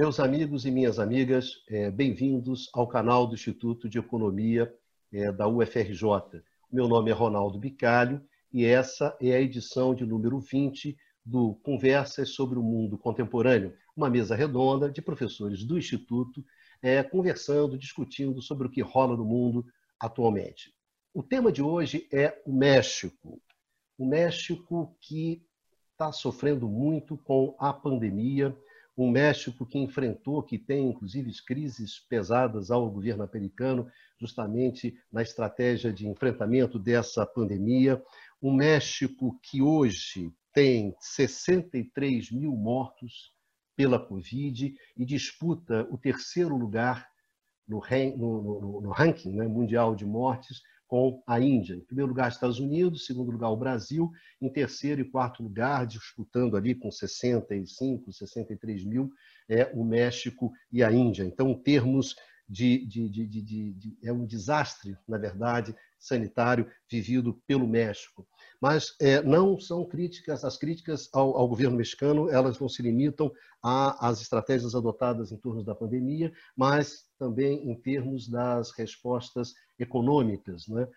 Meus amigos e minhas amigas, é, bem-vindos ao canal do Instituto de Economia é, da UFRJ. Meu nome é Ronaldo Bicalho e essa é a edição de número 20 do Conversas sobre o Mundo Contemporâneo, uma mesa redonda de professores do Instituto é, conversando, discutindo sobre o que rola no mundo atualmente. O tema de hoje é o México. O México que está sofrendo muito com a pandemia, um México que enfrentou, que tem inclusive crises pesadas ao governo americano, justamente na estratégia de enfrentamento dessa pandemia, um México que hoje tem 63 mil mortos pela Covid e disputa o terceiro lugar no, no, no ranking né, mundial de mortes com a Índia. Em primeiro lugar, Estados Unidos, em segundo lugar, o Brasil, em terceiro e quarto lugar, disputando ali com 65, 63 mil, é o México e a Índia. Então, em termos de, de, de, de, é um desastre, na verdade, sanitário vivido pelo México. Mas é, não são críticas, as críticas ao, ao, governo mexicano, elas não se limitam às estratégias adotadas em torno da pandemia, mas também em termos das respostas econômicas, né?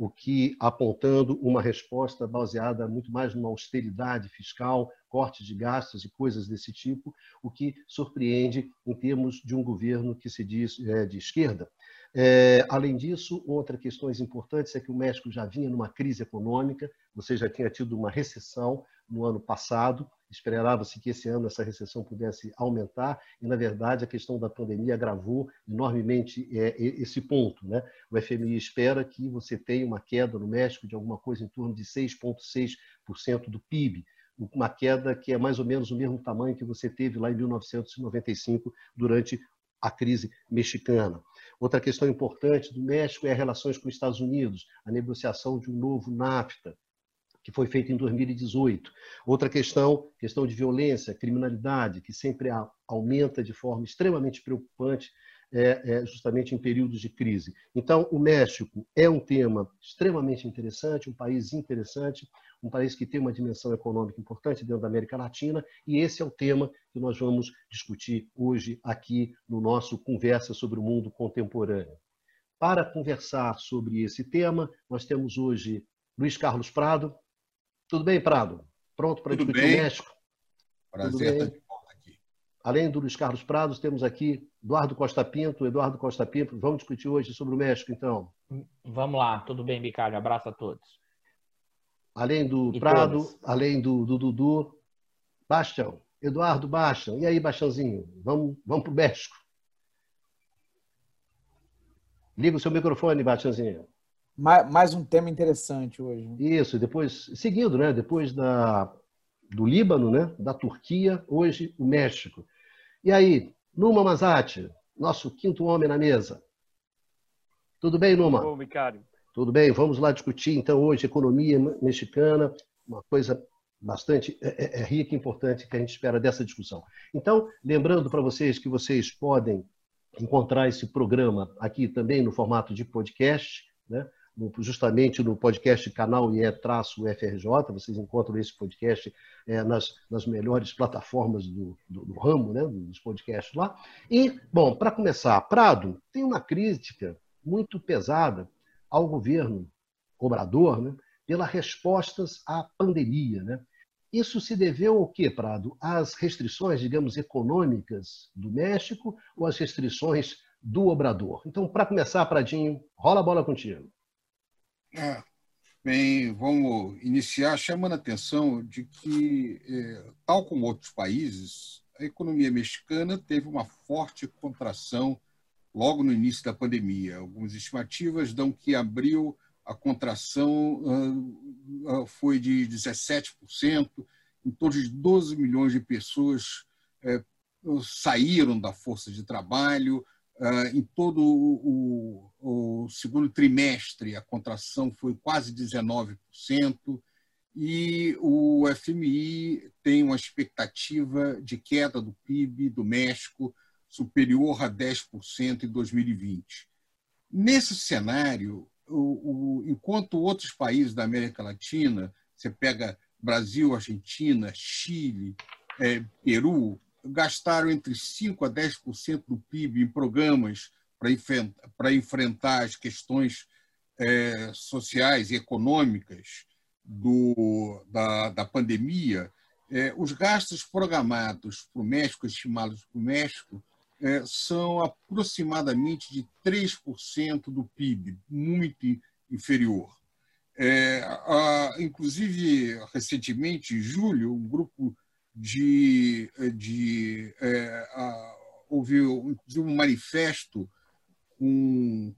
o que apontando uma resposta baseada muito mais numa austeridade fiscal, corte de gastos e coisas desse tipo, o que surpreende em termos de um governo que se diz é, de esquerda. É, além disso, outras questões importantes é que o México já vinha numa crise econômica, você já tinha tido uma recessão no ano passado, esperava-se que esse ano essa recessão pudesse aumentar, e, na verdade, a questão da pandemia agravou enormemente é, esse ponto. Né? O FMI espera que você tenha uma queda no México de alguma coisa em torno de 6,6% do PIB, uma queda que é mais ou menos o mesmo tamanho que você teve lá em 1995, durante a crise mexicana. Outra questão importante do México é as relações com os Estados Unidos, a negociação de um novo NAFTA, que foi feito em 2018. Outra questão, questão de violência, criminalidade, que sempre aumenta de forma extremamente preocupante, é, é, justamente em períodos de crise. Então, o México é um tema extremamente interessante, um país interessante, um país que tem uma dimensão econômica importante dentro da América Latina, e esse é o tema que nós vamos discutir hoje aqui no nosso Conversa sobre o Mundo Contemporâneo. Para conversar sobre esse tema, nós temos hoje Luiz Carlos Prado, tudo bem, Prado? Pronto para discutir bem. o México? Prazer estar. Além do Luiz Carlos Prados, temos aqui Eduardo Costa Pinto. Eduardo Costa Pinto, vamos discutir hoje sobre o México, então? Vamos lá, tudo bem, Bicalho? Abraço a todos. Além do e Prado, todas. além do, do Dudu, Bastião, Eduardo Bastião. E aí, Bastiãozinho, vamos, vamos para o México. Liga o seu microfone, Bastiãozinho mais um tema interessante hoje. Isso, depois, seguindo, né? Depois da, do Líbano, né? Da Turquia, hoje o México. E aí, Numa Mazati, nosso quinto homem na mesa. Tudo bem, Numa? Tudo bom, Vicário. Tudo bem, vamos lá discutir então hoje economia mexicana, uma coisa bastante é, é, é rica e importante que a gente espera dessa discussão. Então, lembrando para vocês que vocês podem encontrar esse programa aqui também no formato de podcast, né? Justamente no podcast canal IE-UFRJ, vocês encontram esse podcast é, nas, nas melhores plataformas do, do, do, ramo, né, dos podcasts lá. E, bom, para começar, Prado tem uma crítica muito pesada ao governo Obrador né, pelas respostas à pandemia. Né? Isso se deveu ao quê, Prado? Às restrições, digamos, econômicas do México ou às restrições do Obrador? Então, para começar, Pradinho, rola a bola contigo. É. Bem, vamos iniciar chamando a atenção de que, é, tal como outros países, a economia mexicana teve uma forte contração logo no início da pandemia. Algumas estimativas dão que abril a contração uh, uh, foi de 17%, em torno de 12 milhões de pessoas uh, saíram da força de trabalho, em todo o, o, segundo trimestre, a contração foi quase 19%, e o FMI tem uma expectativa de queda do PIB do México superior a 10% em 2020. Nesse cenário, o, enquanto outros países da América Latina, você pega Brasil, Argentina, Chile, é, Peru, gastaram entre 5% a 10% do PIB em programas para enfrentar as questões é, sociais e econômicas do, da, da pandemia, é, os gastos programados para o México, estimados para o México, é, são aproximadamente de 3% do PIB, muito inferior. A, inclusive, recentemente, em julho, um grupo de. de é, a, houve um manifesto com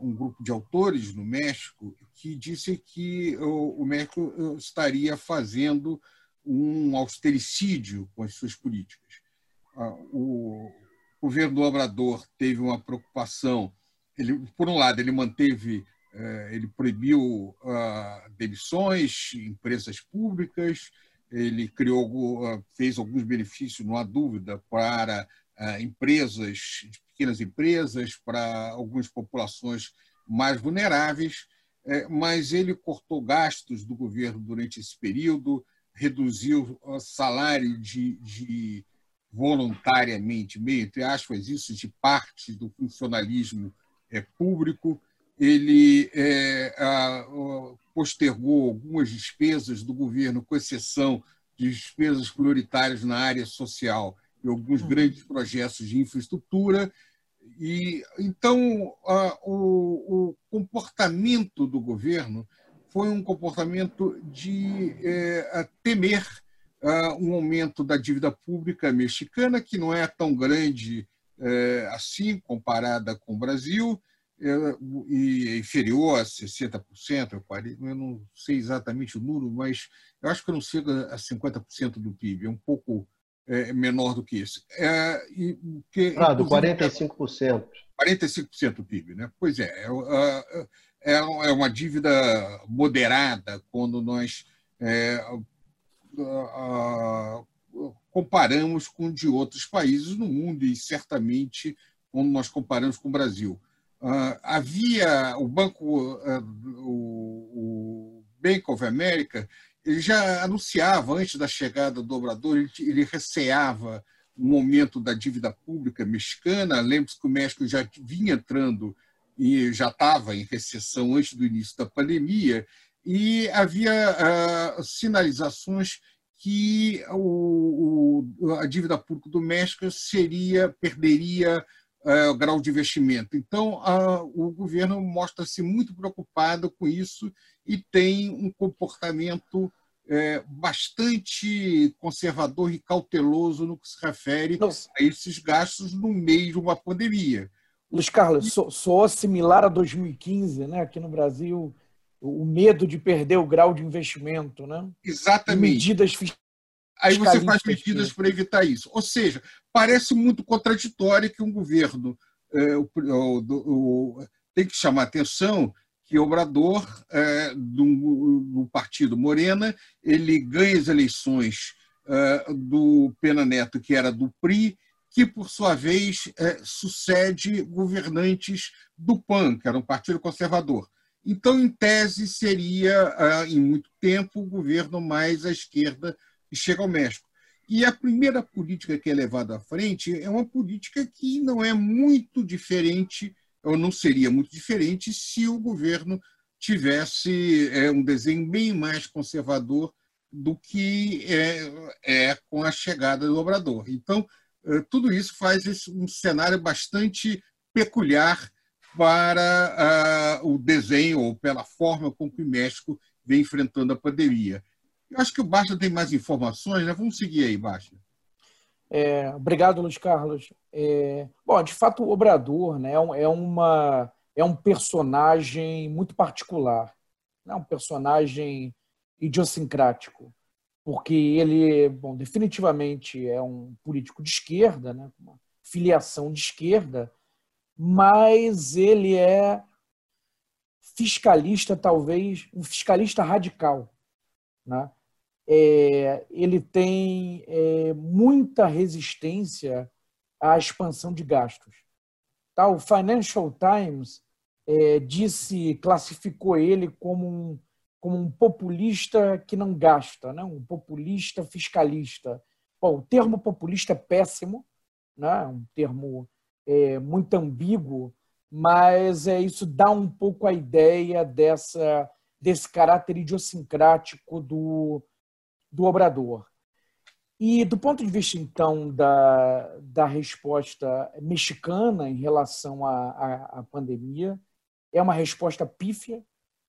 um grupo de autores no México que disse que o, o México uh, estaria fazendo um austericídio com as suas políticas. O governo do Obrador teve uma preocupação. Ele, por um lado, ele manteve, eh, ele proibiu ah, demissões em empresas públicas, ele criou, ah, fez alguns benefícios, não há dúvida, para ah, empresas, pequenas empresas, para algumas populações mais vulneráveis, eh, mas ele cortou gastos do governo durante esse período, reduziu o salário de, de voluntariamente, meio entre aspas, isso de parte do funcionalismo é, público. Ele é, a, postergou algumas despesas do governo, com exceção de despesas prioritárias na área social e alguns uhum. grandes projetos de infraestrutura. E então a, o, o, comportamento do governo foi um comportamento de é, temer um aumento da dívida pública mexicana, que não é tão grande é, assim comparada com o Brasil, é, e é inferior a 60%, eu não sei exatamente o número, mas eu acho que não chega a 50% do PIB, é um pouco é, menor do que isso. É, e, que, ah, do 45%. 45% do PIB, né? Pois é, é, é, é uma dívida moderada quando nós é, comparamos com de outros países no mundo e certamente quando nós comparamos com o Brasil. Uh, havia o banco, uh, o, Bank of America, ele já anunciava antes da chegada do Obrador, ele, ele receava um aumento da dívida pública mexicana. Lembre-se que o México já vinha entrando e já estava em recessão antes do início da pandemia, e havia uh, sinalizações que o, o, a dívida pública do México seria perderia o grau de investimento. Então, uh, o governo mostra-se muito preocupado com isso e tem um comportamento é, bastante conservador e cauteloso no que se refere Nossa. a esses gastos no meio de uma pandemia. Luiz Carlos, soou similar a 2015, né? aqui no Brasil o medo de perder o grau de investimento, né? Exatamente. E medidas fiscais. Aí você faz medidas para evitar isso. Ou seja, parece muito contraditório que um governo é, o, o, o, tem que chamar atenção que Obrador, é, do, do, partido Morena, ele ganha as eleições é, do Pena Neto, que era do PRI, que, por sua vez, é, sucede governantes do PAN, que era um partido conservador. Então, em tese, seria, ah, em muito tempo, o governo mais à esquerda que chega ao México. E a primeira política que é levada à frente é uma política que não é muito diferente, ou não seria muito diferente, se o governo tivesse é, um desenho bem mais conservador do que é, é com a chegada do Obrador. Então, eh, tudo isso faz um cenário bastante peculiar para uh, o desenho ou pela forma com que o México vem enfrentando a pandemia. Eu acho que o Baixa tem mais informações, né? Vamos seguir aí, Baixa. É, obrigado, Luiz Carlos. É, bom, de fato, o Obrador né, é, é, uma, é um personagem muito particular, é um personagem idiosincrático, porque ele, bom, definitivamente é um político de esquerda, né, uma filiação de esquerda, mas ele é fiscalista, talvez, um fiscalista radical. Né? É, ele tem é, muita resistência à expansão de gastos. Tá? O Financial Times é, disse, classificou ele como um, como um populista que não gasta, né? um populista fiscalista. Bom, o termo populista é péssimo, né? um termo é, muito ambíguo, mas é, isso dá um pouco a ideia dessa, desse caráter idiosincrático do, do obrador. E do ponto de vista, então, da, da resposta mexicana em relação à, à, à pandemia, é uma resposta pífia,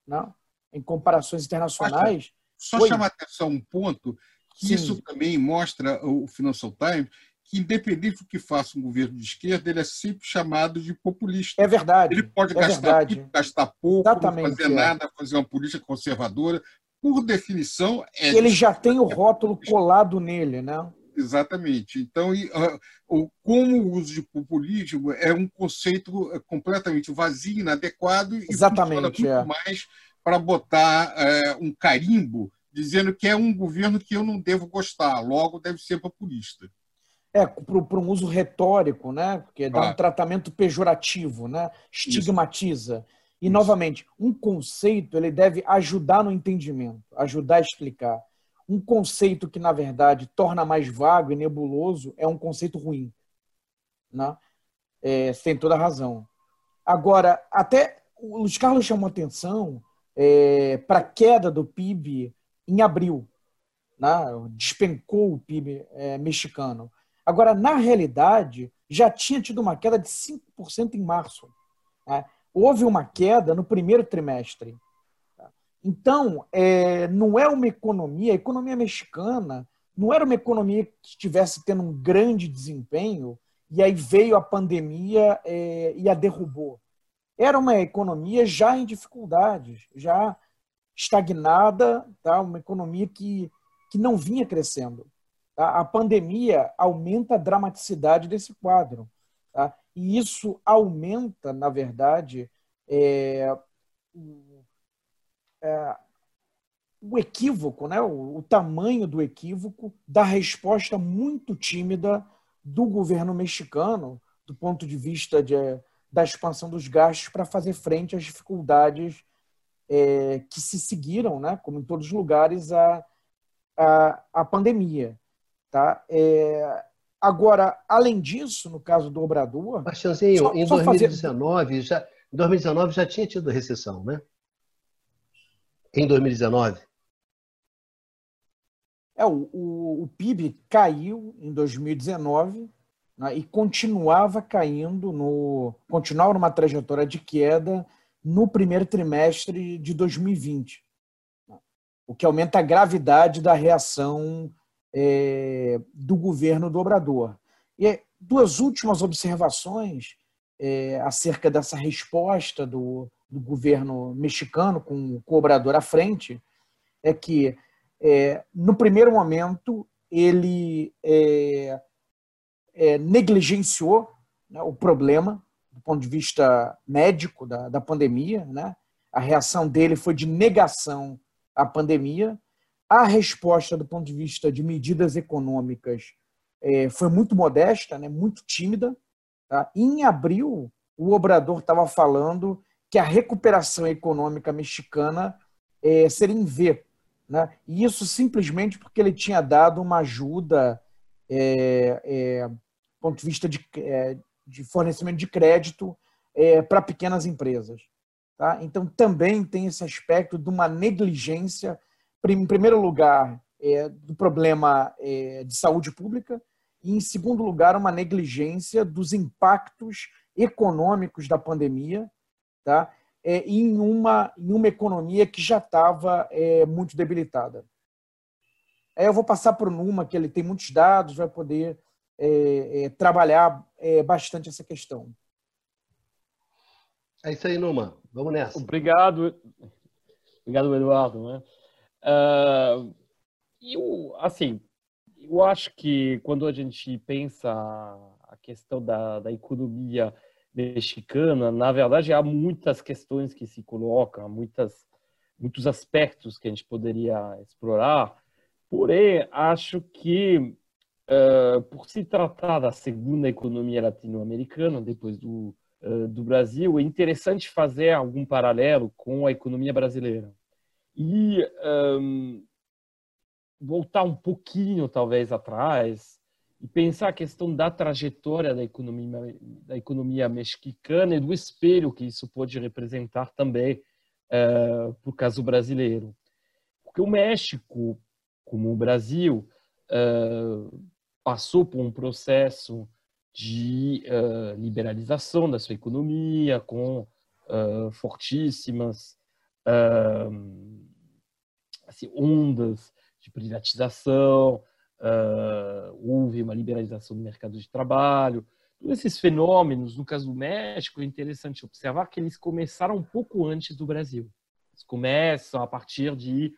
não? Né? em comparações internacionais. Só Oi? chamar a atenção um ponto, que Sim. isso também mostra o Financial Times, que independente do que faça um governo de esquerda, ele é sempre chamado de populista. É verdade. Ele pode é gastar, muito, gastar pouco, Exatamente, não fazer é. nada, fazer uma política conservadora. Por definição, é. Ele já tem o rótulo colado nele, né? Exatamente. Então, uh, como o uso de populismo é um conceito é, completamente vazio, inadequado Exatamente, e funciona muito é. mais para botar uh, um carimbo dizendo que é um governo que eu não devo gostar, logo deve ser populista. É, para um uso retórico, né? Porque dá ah. um tratamento pejorativo, né? estigmatiza. Isso. E, novamente, um conceito ele deve ajudar no entendimento, ajudar a explicar. Um conceito que, na verdade, torna mais vago e nebuloso é um conceito ruim. Né? É, você tem toda a razão. Agora, até o Luiz Carlos chamou atenção é, para a queda do PIB em abril. Né? Despencou o PIB é, mexicano. Agora, na realidade, já tinha tido uma queda de 5% em março. Né? Houve uma queda no primeiro trimestre. Então, é, não é uma economia, a economia mexicana não era uma economia que estivesse tendo um grande desempenho e aí veio a pandemia é, e a derrubou. Era uma economia já em dificuldades, já estagnada, tá? uma economia que, que não vinha crescendo. Tá? A pandemia aumenta a dramaticidade desse quadro. Tá? E isso aumenta, na verdade, é, é, o equívoco, né? O, o, tamanho do equívoco da resposta muito tímida do governo mexicano, do ponto de vista de, da expansão dos gastos para fazer frente às dificuldades é, que se seguiram, né? como em todos os lugares, a, a, a pandemia. Tá? É, agora, além disso, no caso do Obrador. Bastiãozinho, só, em 2019, fazer... já, em 2019 já tinha tido recessão, né? em 2019? É, o, o, o PIB caiu em 2019 né, e continuava caindo, no, continuava numa trajetória de queda no primeiro trimestre de 2020, né, o que aumenta a gravidade da reação é, do governo do Obrador. E duas últimas observações é, acerca dessa resposta do, do governo mexicano, com o cobrador à frente, é que, é, no primeiro momento, ele é, é, negligenciou né, o problema do ponto de vista médico da, da pandemia. Né? A reação dele foi de negação à pandemia. A resposta, do ponto de vista de medidas econômicas, é, foi muito modesta, né, muito tímida. Tá? Em abril, o Obrador estava falando que a recuperação econômica mexicana é, seria em V. Né? E isso simplesmente porque ele tinha dado uma ajuda é, é, do ponto de vista de, é, de fornecimento de crédito é, para pequenas empresas. Tá? Então, também tem esse aspecto de uma negligência, em primeiro lugar, é, do problema é, de saúde pública, e, em segundo lugar, uma negligência dos impactos econômicos da pandemia tá? É, em, uma, em uma economia que já estava é, muito debilitada. Aí eu vou passar para o Numa, que ele tem muitos dados, vai poder é, é, trabalhar é, bastante essa questão. É isso aí, Numa. Vamos nessa. Obrigado. Obrigado, Eduardo. Né? Uh, eu, assim, eu acho que quando a gente pensa a questão da, da economia mexicana, na verdade, há muitas questões que se colocam, muitas, muitos aspectos que a gente poderia explorar. Porém, acho que, uh, por se tratar da segunda economia latino-americana, depois do, uh, do Brasil, é interessante fazer algum paralelo com a economia brasileira. E um, voltar um pouquinho, talvez, atrás e pensar a questão da trajetória da economia, da economia mexicana e do espelho que isso pode representar também uh, para o caso brasileiro. Porque o México, como o Brasil, uh, passou por um processo de uh, liberalização da sua economia, com fortíssimas assim, ondas de privatização, uh, houve uma liberalização do mercado de trabalho. Todos esses fenômenos, no caso do México, é interessante observar que eles começaram um pouco antes do Brasil. Eles começam a partir de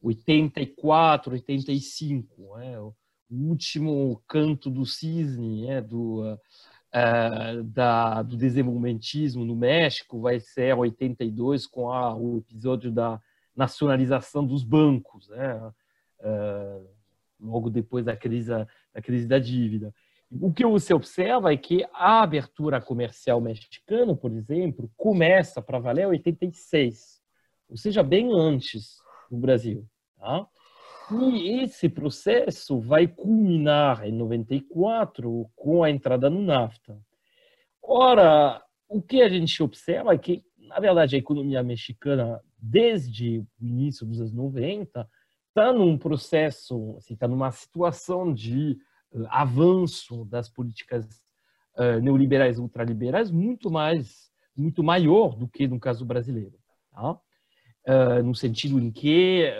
84, 85, né? o último canto do cisne né? do, uh, da, do desenvolvimentismo no México vai ser 82 com a, o episódio da nacionalização dos bancos, né? Uh, logo depois da crise, da crise da dívida. O que você observa é que a abertura comercial mexicana, por exemplo, começa para valer em 86, ou seja, bem antes do Brasil. Tá? E esse processo vai culminar em 94 com a entrada no NAFTA. Ora, o que a gente observa é que, na verdade, a economia mexicana, desde o início dos anos 90, está num processo, está assim, tá numa situação de uh, avanço das políticas uh, neoliberais ultraliberais muito mais, muito maior do que no caso brasileiro. Tá? Uh, no sentido em que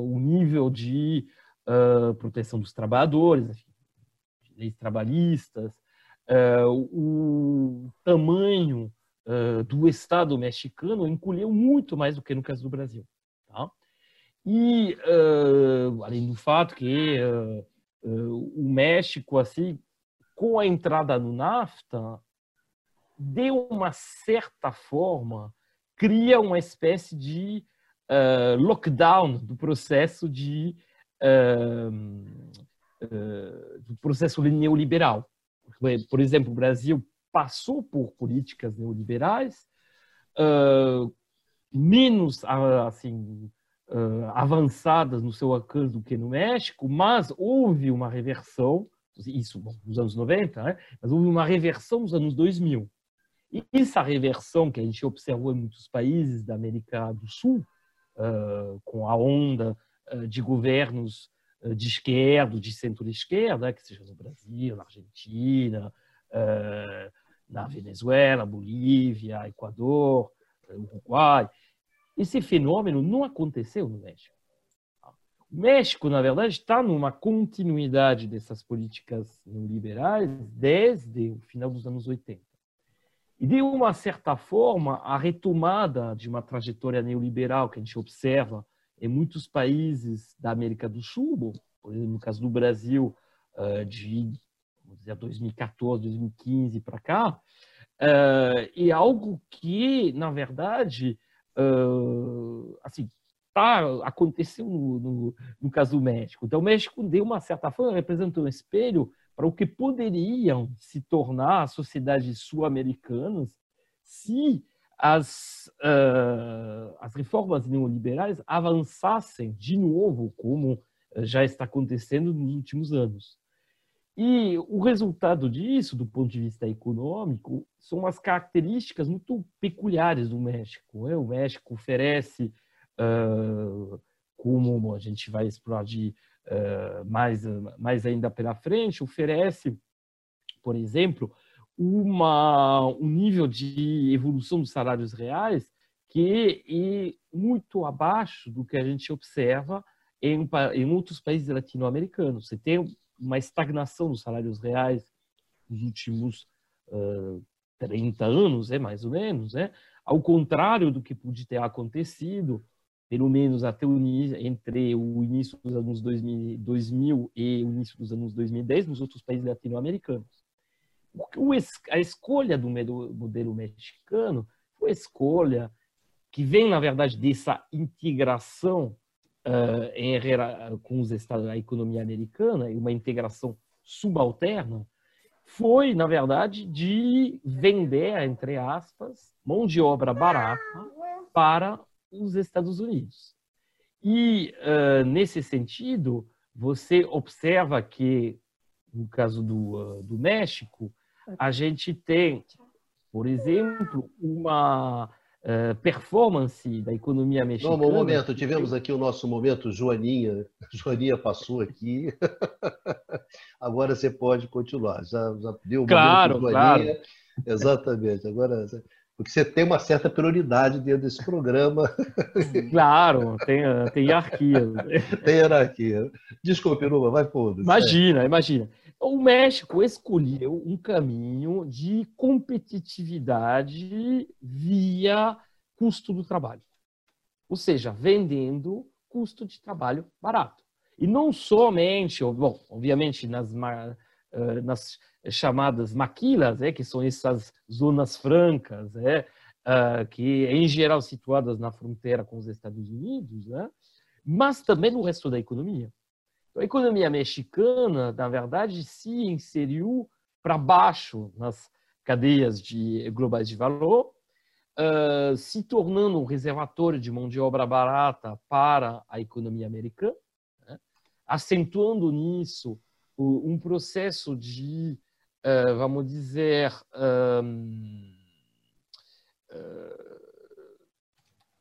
o nível de proteção dos trabalhadores, enfim, leis trabalhistas, o tamanho do Estado mexicano encolheu muito mais do que no caso do Brasil. Tá? E, uh, além do fato que uh, uh, o México, assim, com a entrada no NAFTA, de uma certa forma, cria uma espécie de lockdown do processo de do processo neoliberal. Por exemplo, o Brasil passou por políticas neoliberais menos assim uh, avançadas no seu alcance do que no México, mas houve uma reversão, isso bom, nos anos 90, né? mas houve uma reversão nos anos 2000. E essa reversão que a gente observou em muitos países da América do Sul, uh, com a onda uh, de governos de esquerda, de centro-esquerda, que seja no Brasil, na Argentina, na Venezuela, Bolívia, Equador, Uruguai, esse fenômeno não aconteceu no México. O México, na verdade, está numa continuidade dessas políticas neoliberais desde o final dos anos 80. E, de uma certa forma, a retomada de uma trajetória neoliberal que a gente observa em muitos países da América do Sul, por exemplo, no caso do Brasil, eh, de dizer, 2014, 2015 para cá, é algo que, na verdade, uh, assim, tá, aconteceu no, no, no, caso do México. Então, o México, de uma certa forma, representa um espelho para o que poderiam se tornar as sociedades sul-americanas se as, uh, as reformas neoliberais avançassem de novo, como já está acontecendo nos últimos anos. E o resultado disso, do ponto de vista econômico, são as características muito peculiares do México. Né? O México oferece, uh, como a gente vai explorar de, uh, mais, mais ainda pela frente, oferece, por exemplo, uma, um nível de evolução dos salários reais que é muito abaixo do que a gente observa em, em outros países latino-americanos. Você tem uma estagnação dos salários reais nos últimos uh, 30 anos, é mais ou menos, né? Ao contrário do que pode ter acontecido, pelo menos até o entre o início dos anos 2000, 2000 e o início dos anos 2010 nos outros países latino-americanos. A escolha do modelo mexicano foi a escolha que vem, na verdade, dessa integração uh, em, com os estados, a economia americana, e uma integração subalterna, foi, na verdade, de vender, entre aspas, mão de obra barata para os Estados Unidos. E, uh, nesse sentido, você observa que, no caso do, do México, a gente tem, por exemplo, uma uh, performance da economia mexicana. Não, um momento, tivemos aqui o nosso momento Joaninha. Joaninha passou aqui. Agora você pode continuar. Já, já deu o claro, momento Joaninha. Claro. Exatamente. Agora porque você tem uma certa prioridade dentro desse programa. Claro, tem, tem hierarquia. Tem hierarquia. Desculpe, Numa, vai por Imagina, é. imagina. O México escolheu um caminho de competitividade via custo do trabalho. Ou seja, vendendo custo de trabalho barato. E não somente, bom, obviamente nas, eh, nas chamadas maquilas, é, que são essas zonas francas, é, uh, que em geral situadas na fronteira com os Estados Unidos, né, mas também no resto da economia. Então, a economia mexicana, na verdade, se inseriu para baixo nas cadeias de, globais de valor, uh, se tornando um reservatório de mão de obra barata para a economia americana, né, acentuando nisso um processo de uh, vamos dizer, um, uh,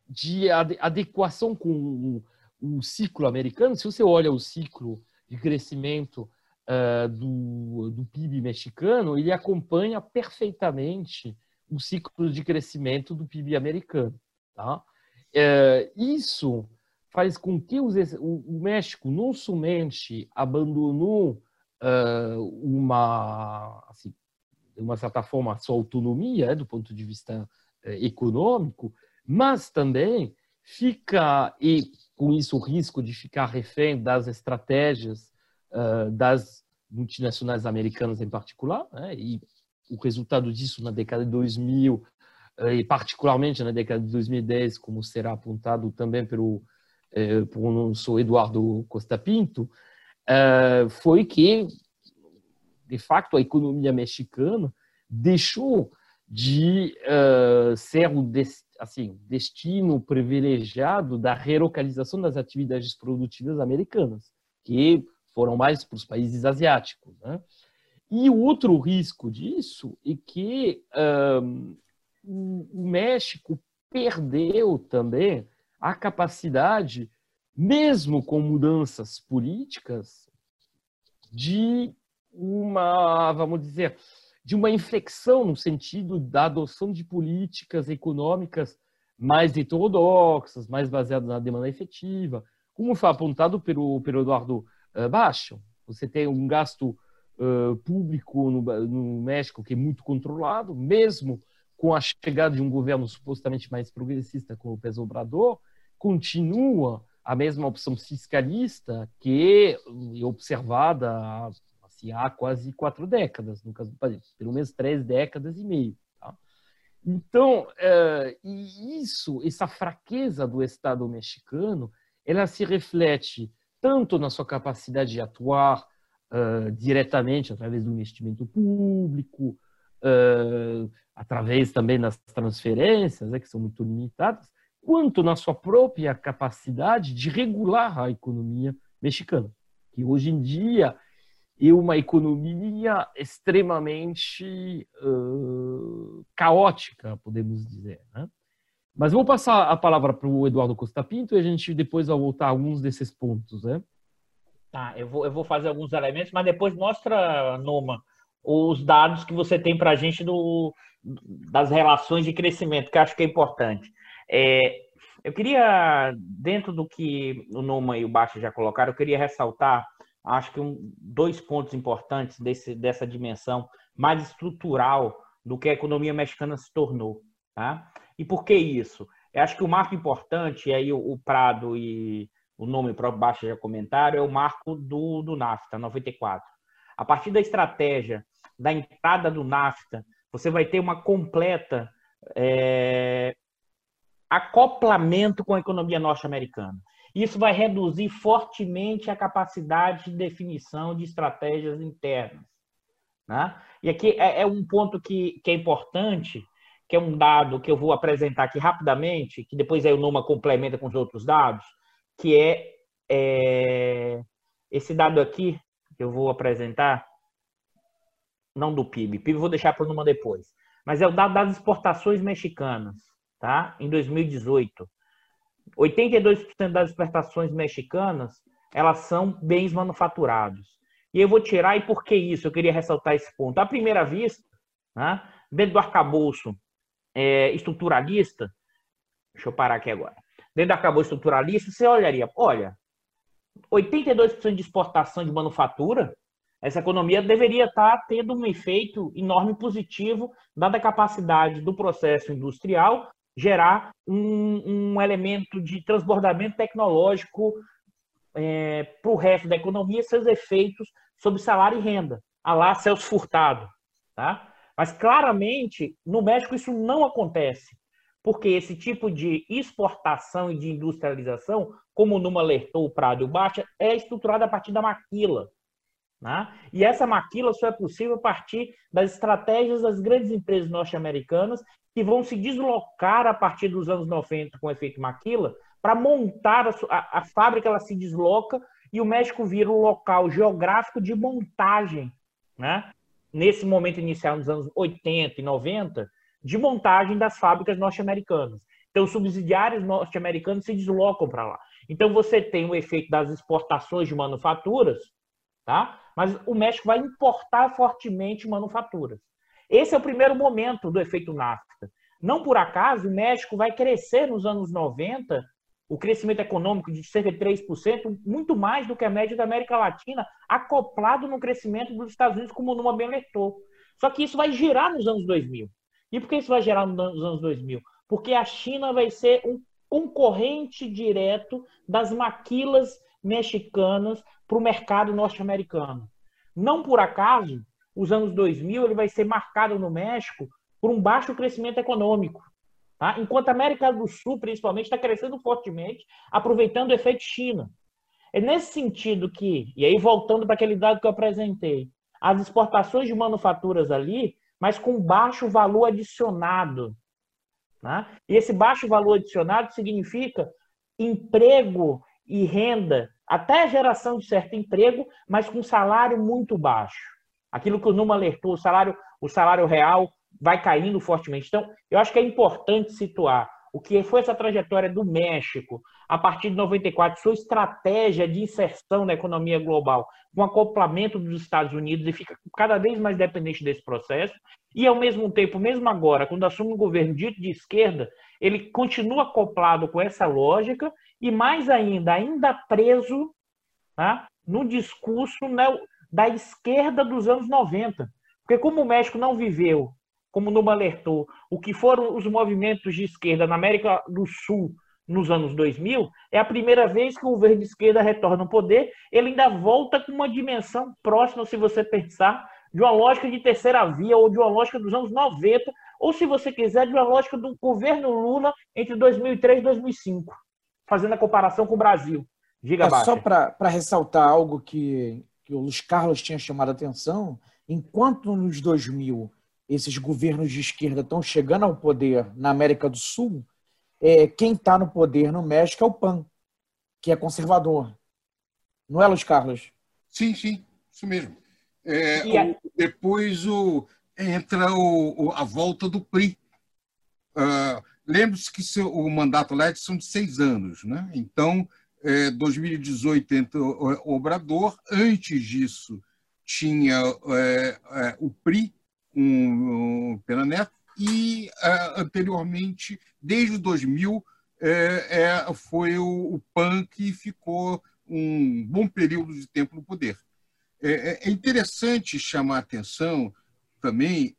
de adequação com o, ciclo americano. Se você olha o ciclo de crescimento uh, do, do PIB mexicano, ele acompanha perfeitamente o ciclo de crescimento do PIB americano. Tá? isso faz com que o México não somente abandonou uma, assim, uma certa forma, sua autonomia né, do ponto de vista econômico, mas também fica, e com isso o risco de ficar refém das estratégias das multinacionais americanas em particular, né, e o resultado disso na década de 2000 e particularmente na década de 2010, como será apontado também pelo, o nosso Eduardo Costa Pinto, uh, foi que, de fato, a economia mexicana deixou de uh, ser o assim, destino privilegiado da relocalização das atividades produtivas americanas, que foram mais para os países asiáticos. Né? E o outro risco disso é que um, o México perdeu também a capacidade mesmo com mudanças políticas, de uma, vamos dizer, de uma inflexão no sentido da adoção de políticas econômicas mais heterodoxas, mais baseadas na demanda efetiva, como foi apontado pelo, pelo Eduardo uh, Baixo. Você tem um gasto uh, público no, no México que é muito controlado, mesmo com a chegada de um governo supostamente mais progressista como o Peso Obrador, continua a mesma opção fiscalista que observada assim, há quase quatro décadas, no caso do país, pelo menos três décadas e meio. Tá? Então, é, isso, essa fraqueza do Estado mexicano, ela se reflete tanto na sua capacidade de atuar uh, diretamente através do investimento público, uh, através também das transferências, né, que são muito limitadas, quanto na sua própria capacidade de regular a economia mexicana, que hoje em dia é uma economia extremamente uh, caótica, podemos dizer. Né? Mas vou passar a palavra para o Eduardo Costa Pinto e a gente depois vai voltar a alguns desses pontos. Né? Tá, eu vou, eu vou fazer alguns elementos, mas depois mostra, Noma, os dados que você tem para a gente do, das relações de crescimento, que acho que é importante. É, eu queria, dentro do que o Numa e o Baixa já colocaram, eu queria ressaltar, acho que um, dois pontos importantes desse, dessa dimensão mais estrutural do que a economia mexicana se tornou. Tá? E por que isso? Eu acho que o marco importante, e aí o, o Prado e o nome próprio Baixa já comentaram, é o marco do, do NAFTA, 94. A partir da estratégia da entrada do NAFTA, você vai ter uma completa é, acoplamento com a economia norte-americana. Isso vai reduzir fortemente a capacidade de definição de estratégias internas. Né? E aqui é, é um ponto que, que é importante, que é um dado que eu vou apresentar aqui rapidamente, que depois aí o Numa complementa com os outros dados, que é, é esse dado aqui que eu vou apresentar, não do PIB, PIB eu vou deixar para o Numa depois, mas é o dado das exportações mexicanas, tá? Em 2018. 82% das exportações mexicanas, elas são bens manufaturados. E eu vou tirar, e por que isso? Eu queria ressaltar esse ponto. À primeira vista, né, dentro do arcabouço é, estruturalista, deixa eu parar aqui agora, dentro do arcabouço estruturalista, você olharia, olha, 82% de exportação de manufatura, essa economia deveria estar tendo um efeito enorme positivo, dada a capacidade do processo industrial gerar um, um elemento de transbordamento tecnológico é, para o resto da economia, seus efeitos sobre salário e renda. A lá Celso Furtado. Tá? Mas claramente, no México isso não acontece, porque esse tipo de exportação e de industrialização, como numa alertou o Prado e o Baixa, é estruturada a partir da maquila. Né? E essa maquila só é possível a partir das estratégias das grandes empresas norte-americanas que vão se deslocar a partir dos anos 90 com o efeito maquila para montar a, a, a, fábrica, ela se desloca e o México vira um local geográfico de montagem, né? nesse momento inicial, nos anos 80 e 90, de montagem das fábricas norte-americanas. Então, subsidiários norte-americanos se deslocam para lá. Então, você tem o efeito das exportações de manufaturas, tá? mas o México vai importar fortemente manufaturas. Esse é o primeiro momento do efeito NAFTA. Não por acaso, o México vai crescer nos anos 90, o crescimento econômico de cerca de 3%, muito mais do que a média da América Latina, acoplado no crescimento dos Estados Unidos, como o Numa bem alertou. Só que isso vai girar nos anos 2000. E por que isso vai gerar nos anos 2000? Porque a China vai ser um concorrente direto das maquilas mexicanas para o mercado norte-americano. Não por acaso, os anos 2000 ele vai ser marcado no México por um baixo crescimento econômico. Tá? Enquanto a América do Sul, principalmente, está crescendo fortemente, aproveitando o efeito China. É nesse sentido que, e aí voltando para aquele dado que eu apresentei, as exportações de manufaturas ali, mas com baixo valor adicionado. Né? E esse baixo valor adicionado significa emprego e renda, até geração de certo emprego, mas com salário muito baixo. Aquilo que o Numa alertou, o salário, o salário real vai caindo fortemente. Então, eu acho que é importante situar o que foi essa trajetória do México a partir de 94, sua estratégia de inserção na economia global, com acoplamento dos Estados Unidos e fica cada vez mais dependente desse processo. E, ao mesmo tempo, mesmo agora, quando assume um governo dito de esquerda, ele continua acoplado com essa lógica e, mais ainda, ainda preso tá, no discurso da esquerda dos anos 90. Porque como o México não viveu, como Numa alertou, o que foram os movimentos de esquerda na América do Sul nos anos 2000, é a primeira vez que o governo de esquerda retorna ao poder, ele ainda volta com uma dimensão próxima, se você pensar, de uma lógica de terceira via ou de uma lógica dos anos 90, ou se você quiser, de uma lógica do governo Lula entre 2003 e 2005, fazendo a comparação com o Brasil. Diga, é, Só para ressaltar algo que que o Luiz Carlos tinha chamado a atenção, enquanto nos 2000 esses governos de esquerda estão chegando ao poder na América do Sul, é, quem está no poder no México é o PAN, que é conservador. Não é, Luiz Carlos? Sim, sim, isso mesmo. É, a... o, depois o, entra o, a volta do PRI. Uh, Lembre-se que seu, o mandato lá é são de seis anos, né? Então, 2018 é, entra o Obrador, antes disso tinha é, é, o PRI, um, um Pena Neto, e anteriormente, desde 2000, foi o, PAN que ficou um bom período de tempo no poder. É, interessante chamar a atenção também,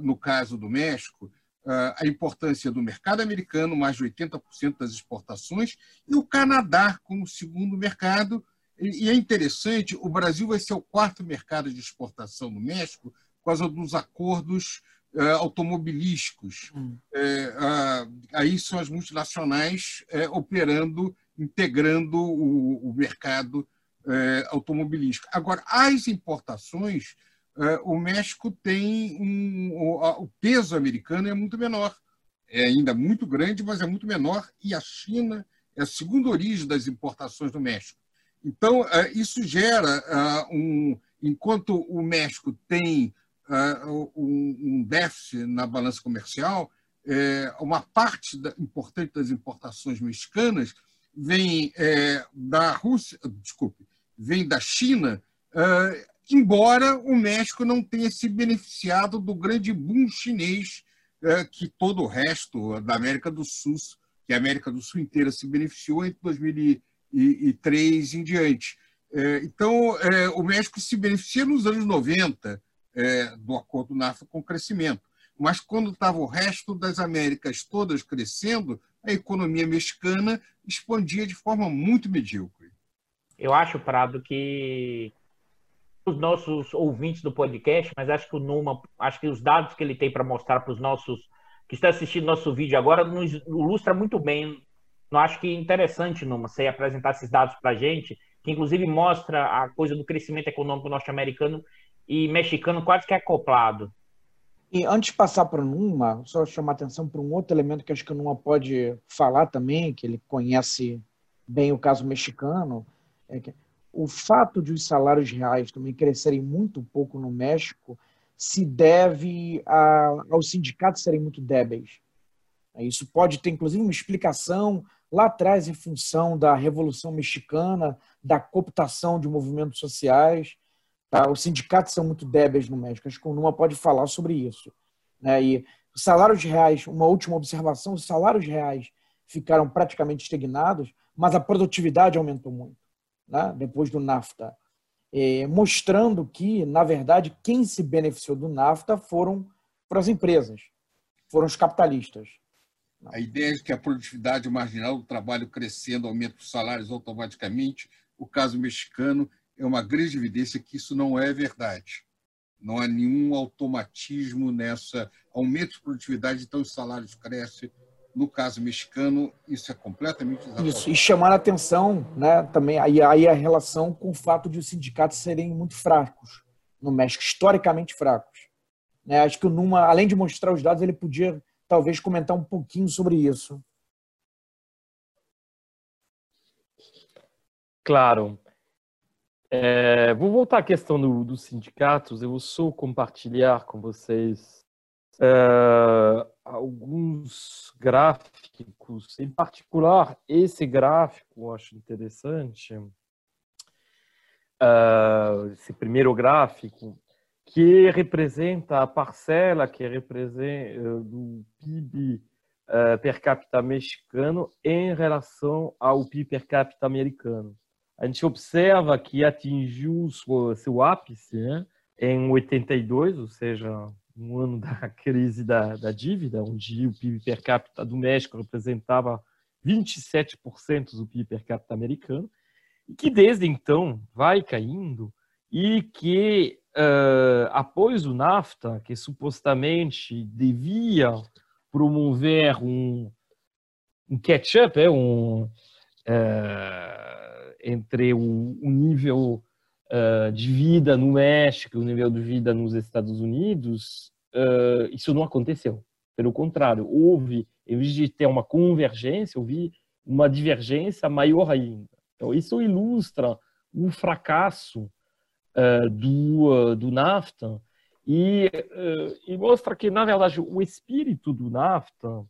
no caso do México, a importância do mercado americano, mais de 80% das exportações, e o Canadá como segundo mercado. E é interessante, o Brasil vai ser o quarto mercado de exportação no México por causa dos acordos uh, automobilísticos. Hum. É, aí são as multinacionais é, operando, integrando o, o mercado é, automobilístico. Agora, as importações é, o México tem um, o, peso americano é muito menor. É ainda muito grande, mas é muito menor. E a China é a segunda origem das importações do México. Então, isso gera um. Enquanto o México tem um déficit na balança comercial, uma parte importante das importações mexicanas vem da Rússia, desculpe, vem da China, embora o México não tenha se beneficiado do grande boom chinês que todo o resto da América do Sul, que a América do Sul inteira se beneficiou entre 2003 em diante. Então, o México se beneficia nos anos 90 do acordo NAFTA com o crescimento. Mas quando estava o resto das Américas todas crescendo, a economia mexicana expandia de forma muito medíocre. Eu acho, Prado, que os nossos ouvintes do podcast, mas acho que o Numa, acho que os dados que ele tem para mostrar para os nossos que estão assistindo nosso vídeo agora nos ilustra muito bem. Eu acho que é interessante, Numa, você apresentar esses dados para a gente, que inclusive mostra a coisa do crescimento econômico norte-americano e mexicano quase que acoplado. E antes de passar para o Numa, só chamar atenção para um outro elemento que acho que o Numa pode falar também, que ele conhece bem o caso mexicano, é que o fato de os salários reais também crescerem muito pouco no México se deve a, aos sindicatos serem muito débeis. Isso pode ter, inclusive, uma explicação lá atrás em função da Revolução Mexicana, da cooptação de movimentos sociais. Tá? Os sindicatos são muito débeis no México. Acho que o Numa pode falar sobre isso. Né? E os salários reais, uma última observação, os salários reais ficaram praticamente estagnados, mas a produtividade aumentou muito né, depois do NAFTA, é, mostrando que, na verdade, quem se beneficiou do NAFTA foram, foram as empresas, foram os capitalistas. A ideia de que a produtividade marginal do trabalho crescendo aumenta os salários automaticamente, o caso mexicano é uma grande evidência que isso não é verdade. Não há nenhum automatismo nessa aumento de produtividade, então os salários crescem, no caso mexicano, isso é completamente. Isso, e chamar a atenção né, também, aí, aí a relação com o fato de os sindicatos serem muito fracos no México, historicamente fracos. Né, acho que o Numa, além de mostrar os dados, ele podia talvez comentar um pouquinho sobre isso. Claro. É, vou voltar à questão do, dos sindicatos. Eu vou só compartilhar com vocês uh, alguns gráficos, em particular esse gráfico eu acho interessante, uh, esse primeiro gráfico, que representa a parcela que representa uh, do PIB per capita mexicano em relação ao PIB per capita americano. A gente observa que atingiu seu, seu ápice né, em 82, ou seja, no ano da crise da, da dívida, onde o PIB per capita do México representava 27% do PIB per capita americano, e que desde então vai caindo e que uh, após o NAFTA, que supostamente devia promover um, um catch-up, é, um, uh, entre o, o nível uh, de vida no México, o nível de vida nos Estados Unidos, uh, isso não aconteceu. Pelo contrário, houve, em vez de ter uma convergência, houve uma divergência maior ainda. Então, isso ilustra o fracasso uh, do, do NAFTA e, e mostra que, na verdade, o espírito do NAFTA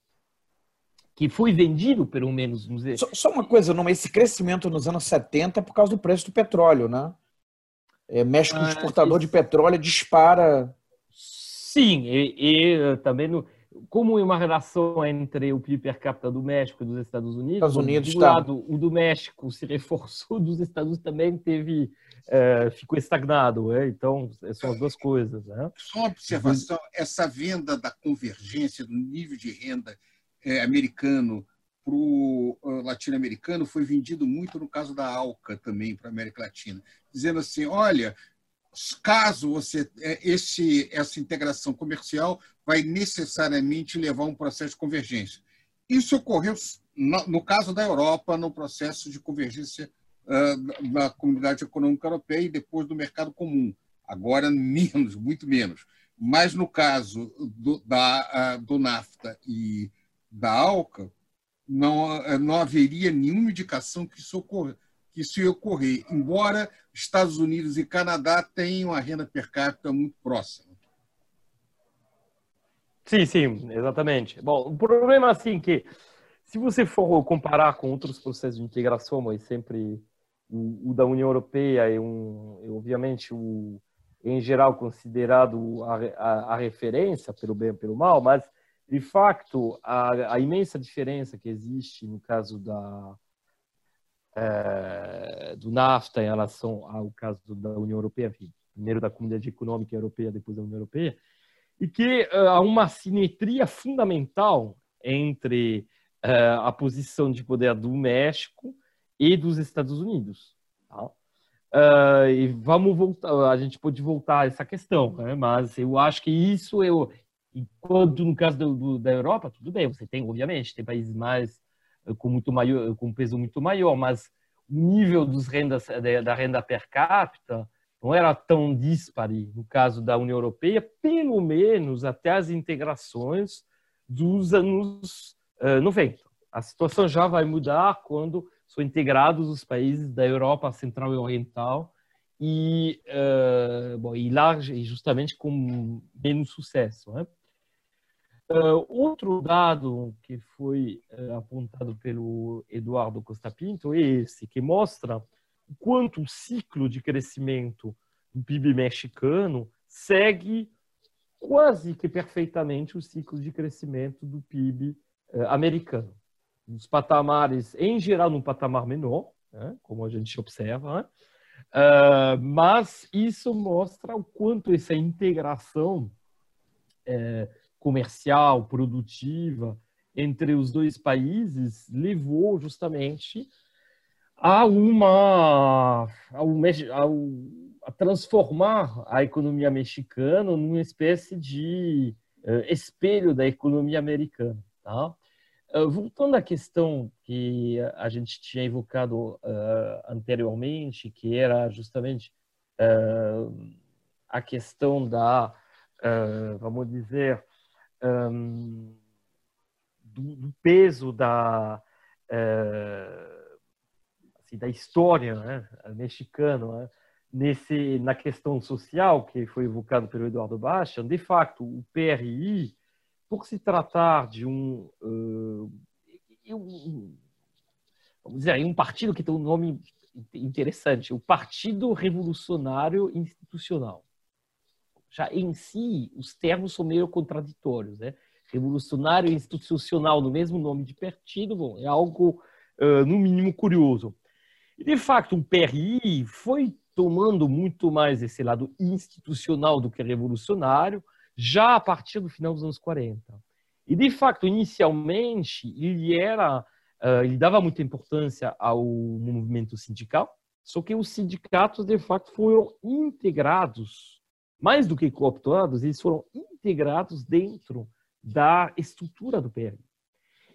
que foi vendido, pelo menos. Só, só uma coisa, não, esse crescimento nos anos 70 é por causa do preço do petróleo, né? É, México, ah, exportador isso... de petróleo, dispara. Sim, e, e também no, como uma relação entre o PIB per capita do México e dos Estados Unidos, Estados Unidos do tá. lado o do México se reforçou, dos Estados Unidos também teve é, ficou estagnado, é? então são as duas coisas. Né? Só uma observação: essa venda da convergência do nível de renda é, americano para o uh, latino-americano foi vendido muito no caso da Alca também para a América Latina, dizendo assim, olha, caso você é, esse essa integração comercial vai necessariamente levar a um processo de convergência. Isso ocorreu no, caso da Europa no processo de convergência uh, da Comunidade Econômica Europeia e depois do mercado comum. Agora menos, muito menos. Mas no caso do, da, uh, do NAFTA e da ALCA, não, eh, não haveria nenhuma indicação que isso que ia ocorrer, embora Estados Unidos e Canadá tenham uma renda per capita muito próxima. Sim, sim, exatamente. Bom, o problema assim que se você for comparar com outros processos de integração, mas sempre o, o da União Europeia é um, é obviamente o em geral considerado a, a, a, referência pelo bem pelo mal, mas de fato a, a imensa diferença que existe no caso da é, do NAFTA em relação ao caso da União Europeia, enfim, primeiro da Comunidade Econômica Europeia, depois da União Europeia, e que uh, há uma simetria fundamental entre uh, a posição de poder do México e dos Estados Unidos. Tá? Uh, e vamos voltar, a gente pode voltar a essa questão, né? mas eu acho que isso eu, enquanto no caso do, do, da Europa, tudo bem, você tem, obviamente, tem países mais com muito maior, com peso muito maior, mas o nível dos rendas da renda per capita não era tão dispare no caso da União Europeia, pelo menos até as integrações dos anos uh, eh, 90. A situação já vai mudar quando são integrados os países da Europa Central e Oriental e, uh, bom, e lá justamente com menos sucesso. Né? Uh, outro dado que foi uh, apontado pelo Eduardo Costa Pinto é esse, que mostra quanto o ciclo de crescimento do PIB mexicano segue quase que perfeitamente o ciclo de crescimento do PIB eh, americano. Os patamares, em geral, num patamar menor, né, como a gente observa, né? uh, mas isso mostra o quanto essa integração eh, comercial, produtiva, entre os dois países levou justamente a uma a, um, a, transformar a economia mexicana numa espécie de uh, espelho da economia americana. Tá? Uh, voltando à questão que a gente tinha evocado uh, anteriormente, que era justamente a questão da, vamos dizer, um, do, do, peso da assim, da história né, mexicana né, nesse, na questão social que foi evocado pelo Eduardo Baixa, de fato, o PRI, por se tratar de um, uh, um vamos dizer, um partido que tem um nome interessante, o Partido Revolucionário Institucional. Já em si, os termos são meio contraditórios, né? Revolucionário institucional no mesmo nome de partido, bom, é algo uh, no mínimo curioso. E, de fato, o PRI foi tomando muito mais esse lado institucional do que revolucionário, já a partir do final dos anos 40. E, de fato, inicialmente, ele era, ele dava muita importância ao movimento sindical, só que os sindicatos, de fato, foram integrados, mais do que cooptados, eles foram integrados dentro da estrutura do PRI.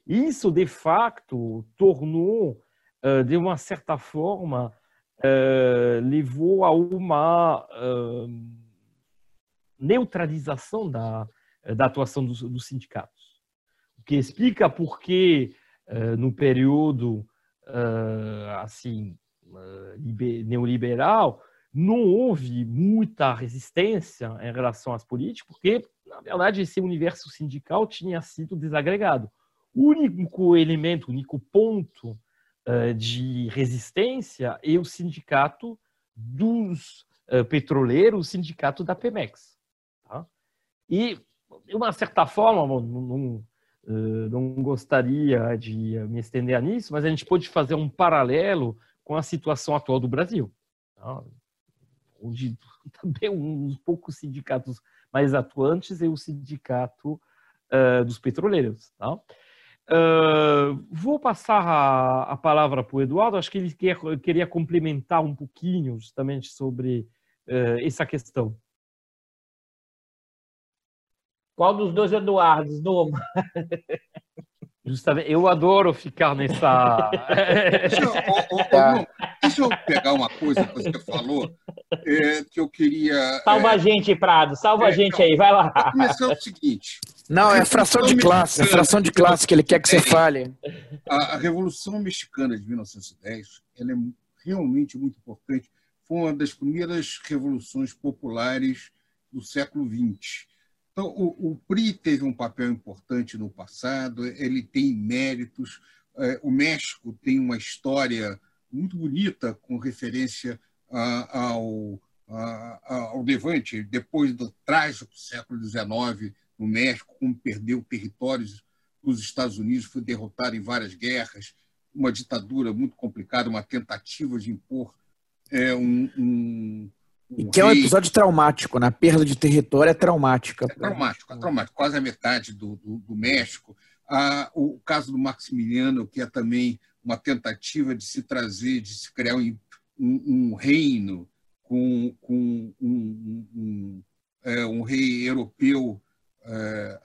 Isso, de fato, tornou eh, de uma certa forma, eh, levou a uma eh, neutralização da, da atuação dos, dos sindicatos. O que explica por que, no período assim neoliberal, não houve muita resistência em relação às políticas, porque, na verdade, esse universo sindical tinha sido desagregado. O único elemento, o único ponto eh, de resistência e o sindicato dos uh, petroleiros, o sindicato da Pemex. Tá? E, de uma certa forma, não, não, uh, não gostaria de me estender nisso, mas a gente pode fazer um paralelo com a situação atual do Brasil, tá? Onde também uns poucos sindicatos mais atuantes é o sindicato dos petroleiros. Tá? Uh, vou passar a, a palavra para o Eduardo. Acho que ele quer, queria complementar um pouquinho justamente sobre uh, essa questão. Qual dos dois Eduardos, Numa? Justamente, eu adoro ficar nessa. deixa, eu, deixa, eu pegar uma coisa que você falou, é, que eu queria. Salva é... a gente, Prado, salva é, a gente aí, vai lá. Começar o seguinte: não, é fração de classe, é fração de classe que ele quer que você fale. A, a Revolução Mexicana de 1910 ela é, realmente muito importante. Foi uma das primeiras revoluções populares do século XX. Então, o, o PRI teve um papel importante no passado, ele tem méritos. É, o México tem uma história muito bonita com referência ao, ao Levante, depois do trágico século XIX no México, como perdeu territórios dos Estados Unidos, foi derrotado em várias guerras, uma ditadura muito complicada, uma tentativa de impor é, um, um, e que é um episódio traumático, né? A perda de território é traumática. É traumático, é traumático. Quase a metade do, do, do México. Ah, o caso do Maximiliano, que é também uma tentativa de se trazer, de se criar um, um reino com, com um, é, um, rei europeu é,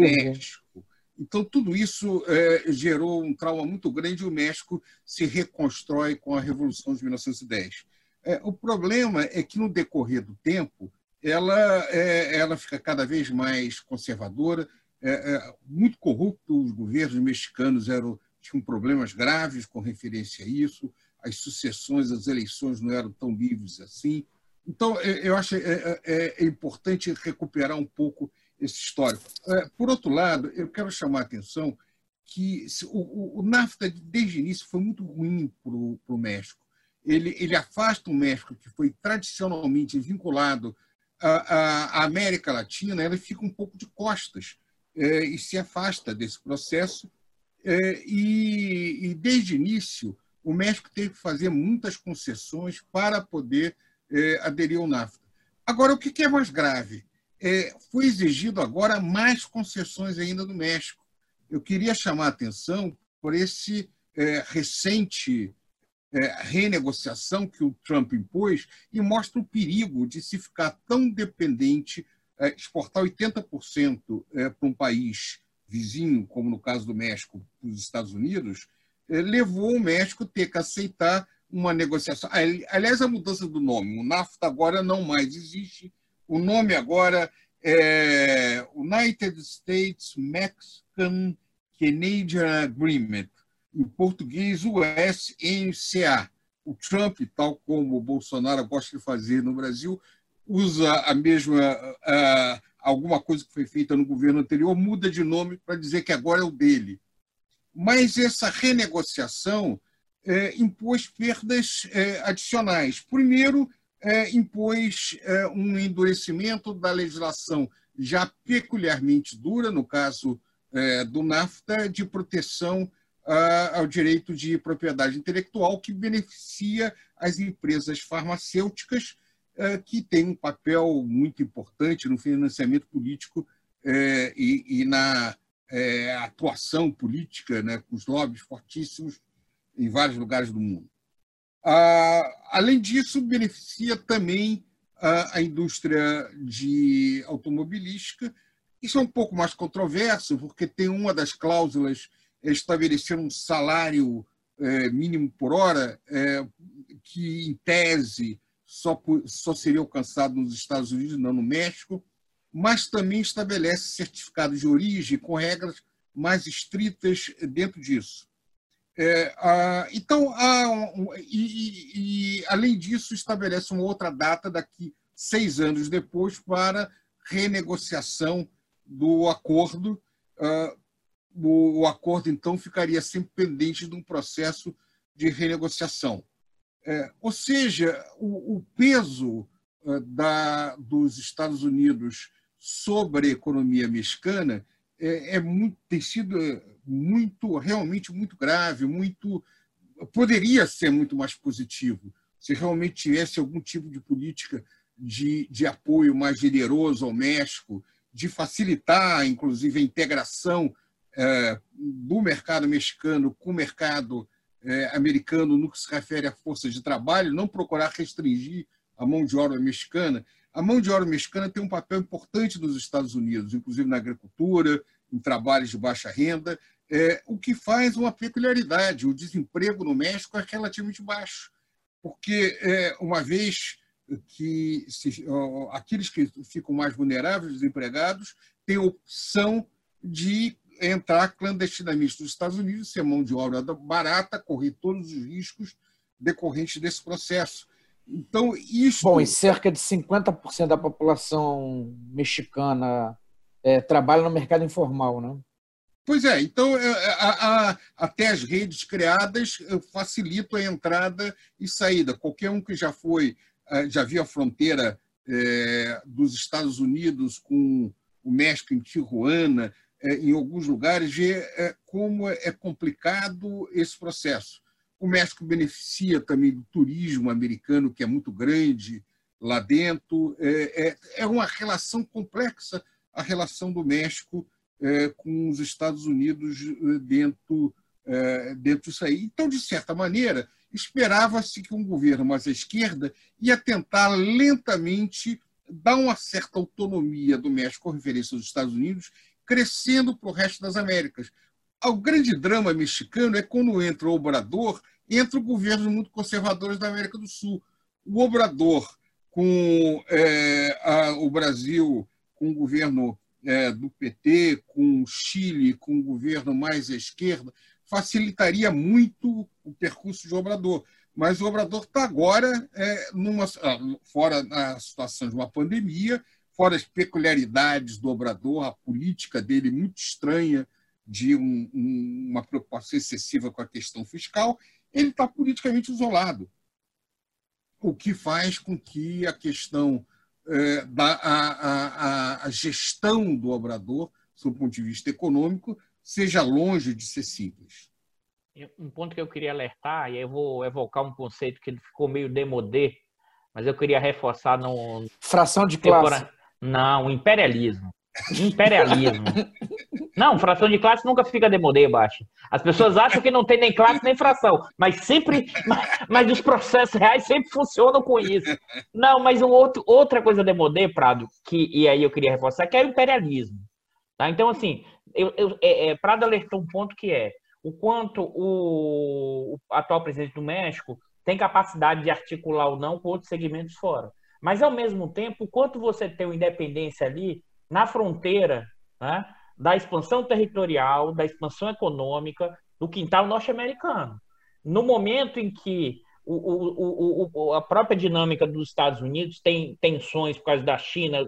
México. Então, tudo isso é, gerou um trauma muito grande e o México se reconstrói com a Revolução de 1910. É, o problema é que, no decorrer do tempo, ela, é, ela fica cada vez mais conservadora, é, é, muito corrupto. Os governos mexicanos eram, tinham problemas graves com referência a isso, as sucessões, as eleições não eram tão livres assim. Então, é, eu acho é, é, importante recuperar um pouco esse histórico. Por outro lado, eu quero chamar a atenção que o, o, NAFTA, desde o início, foi muito ruim para o México ele, ele afasta o México, que foi tradicionalmente vinculado à, à América Latina, ele fica um pouco de costas é, e se afasta desse processo. É, e, e, desde o início, o México teve que fazer muitas concessões para poder é, aderir ao NAFTA. Agora, o que é mais grave? É, foi exigido agora mais concessões ainda do México. Eu queria chamar a atenção por esse é, recente é, renegociação que o Trump impôs e mostra o perigo de se ficar tão dependente, é, exportar 80% é, para um país vizinho, como no caso do México, os Estados Unidos, levou o México a ter que aceitar uma negociação. Aliás, a mudança do nome, o NAFTA agora não mais existe, o nome agora é United States Mexican Canadian Agreement em português, USMCA. O Trump, tal como o Bolsonaro gosta de fazer no Brasil, usa a mesma uh, alguma coisa que foi feita no governo anterior, muda de nome para dizer que agora é o dele. Mas essa renegociação é, impôs perdas é, adicionais. Primeiro, é, impôs um endurecimento da legislação já peculiarmente dura, no caso do NAFTA, de proteção ao direito de propriedade intelectual, que beneficia as empresas farmacêuticas, que têm um papel muito importante no financiamento político e na atuação política, né, com os lobbies fortíssimos em vários lugares do mundo. Além disso, beneficia também a indústria de automobilística. Isso é um pouco mais controverso, porque tem uma das cláusulas estabelecer um salário é, mínimo por hora, é, que, em tese, só, só seria alcançado nos Estados Unidos, não no México, mas também estabelece certificado de origem com regras mais estritas dentro disso. É, a, então, a, um, e, e, além disso, estabelece uma outra data daqui seis anos depois para renegociação do acordo, uh, o, o acordo, então, ficaria sempre pendente de um processo de renegociação. É, ou seja, o, o peso é, da, dos Estados Unidos sobre a economia mexicana é, é, muito, tem sido muito, realmente muito grave, muito poderia ser muito mais positivo se realmente tivesse algum tipo de política de, de apoio mais generoso ao México, de facilitar, inclusive, a integração é, do mercado mexicano com o mercado é, americano no que se refere à força de trabalho, não procurar restringir a mão de obra mexicana. A mão de obra mexicana tem um papel importante nos Estados Unidos, inclusive na agricultura, em trabalhos de baixa renda, é, o que faz uma peculiaridade. O desemprego no México é relativamente baixo, porque é, uma vez que se, ó, aqueles que ficam mais vulneráveis, desempregados, têm opção de entrar clandestinamente nos Estados Unidos, ser mão de obra barata, correr todos os riscos decorrentes desse processo. Então, isso. Bom, e cerca de 50% da população mexicana é, trabalha no mercado informal, né? Pois é, então é, a, a, até as redes criadas eh, facilitam a entrada e saída. Qualquer um que já foi, já viu a fronteira é, dos Estados Unidos com o México em Tijuana, é, em alguns lugares, vê como é complicado esse processo. O México beneficia também do turismo americano, que é muito grande lá dentro. É, é uma relação complexa a relação do México é, com os Estados Unidos é, dentro, é, dentro disso aí. Então, de certa maneira, esperava-se que um governo mais à esquerda ia tentar lentamente dar uma certa autonomia do México com referência aos Estados Unidos, crescendo para o resto das Américas. O grande drama mexicano é quando entra o Obrador, entra o governo muito conservadores da América do Sul. O Obrador, com é, a, o Brasil, com o governo é, do PT, com o Chile, com um governo mais à esquerda, facilitaria muito o percurso de Obrador. Mas o Obrador está agora é, numa, ah, fora da situação de uma pandemia, fora as peculiaridades do Obrador, a política dele muito estranha de um, um, uma preocupação excessiva com a questão fiscal, ele está politicamente isolado. O que faz com que a questão é, da a, a, a gestão do obrador, do ponto de vista econômico, seja longe de ser simples. Um ponto que eu queria alertar, e eu vou evocar um conceito que ficou meio demodé, mas eu queria reforçar no. Fração de classe. Não, imperialismo. Imperialismo. Não, fração de classe nunca fica demodê, baixo. As pessoas acham que não tem nem classe nem fração, mas sempre, mas, mas os processos reais sempre funcionam com isso. Não, mas um outro, outra coisa demodê, Prado, que e aí eu queria reforçar, que é o imperialismo. Tá? Então, assim, eu, eu, é, é, Prado alertou um ponto que é o quanto o, o atual presidente do México tem capacidade de articular ou não com outros segmentos fora. Mas, ao mesmo tempo, o quanto você tem uma independência ali na fronteira né, da expansão territorial, da expansão econômica do quintal norte-americano. No momento em que o, o, o, a própria dinâmica dos Estados Unidos tem tensões por causa da China.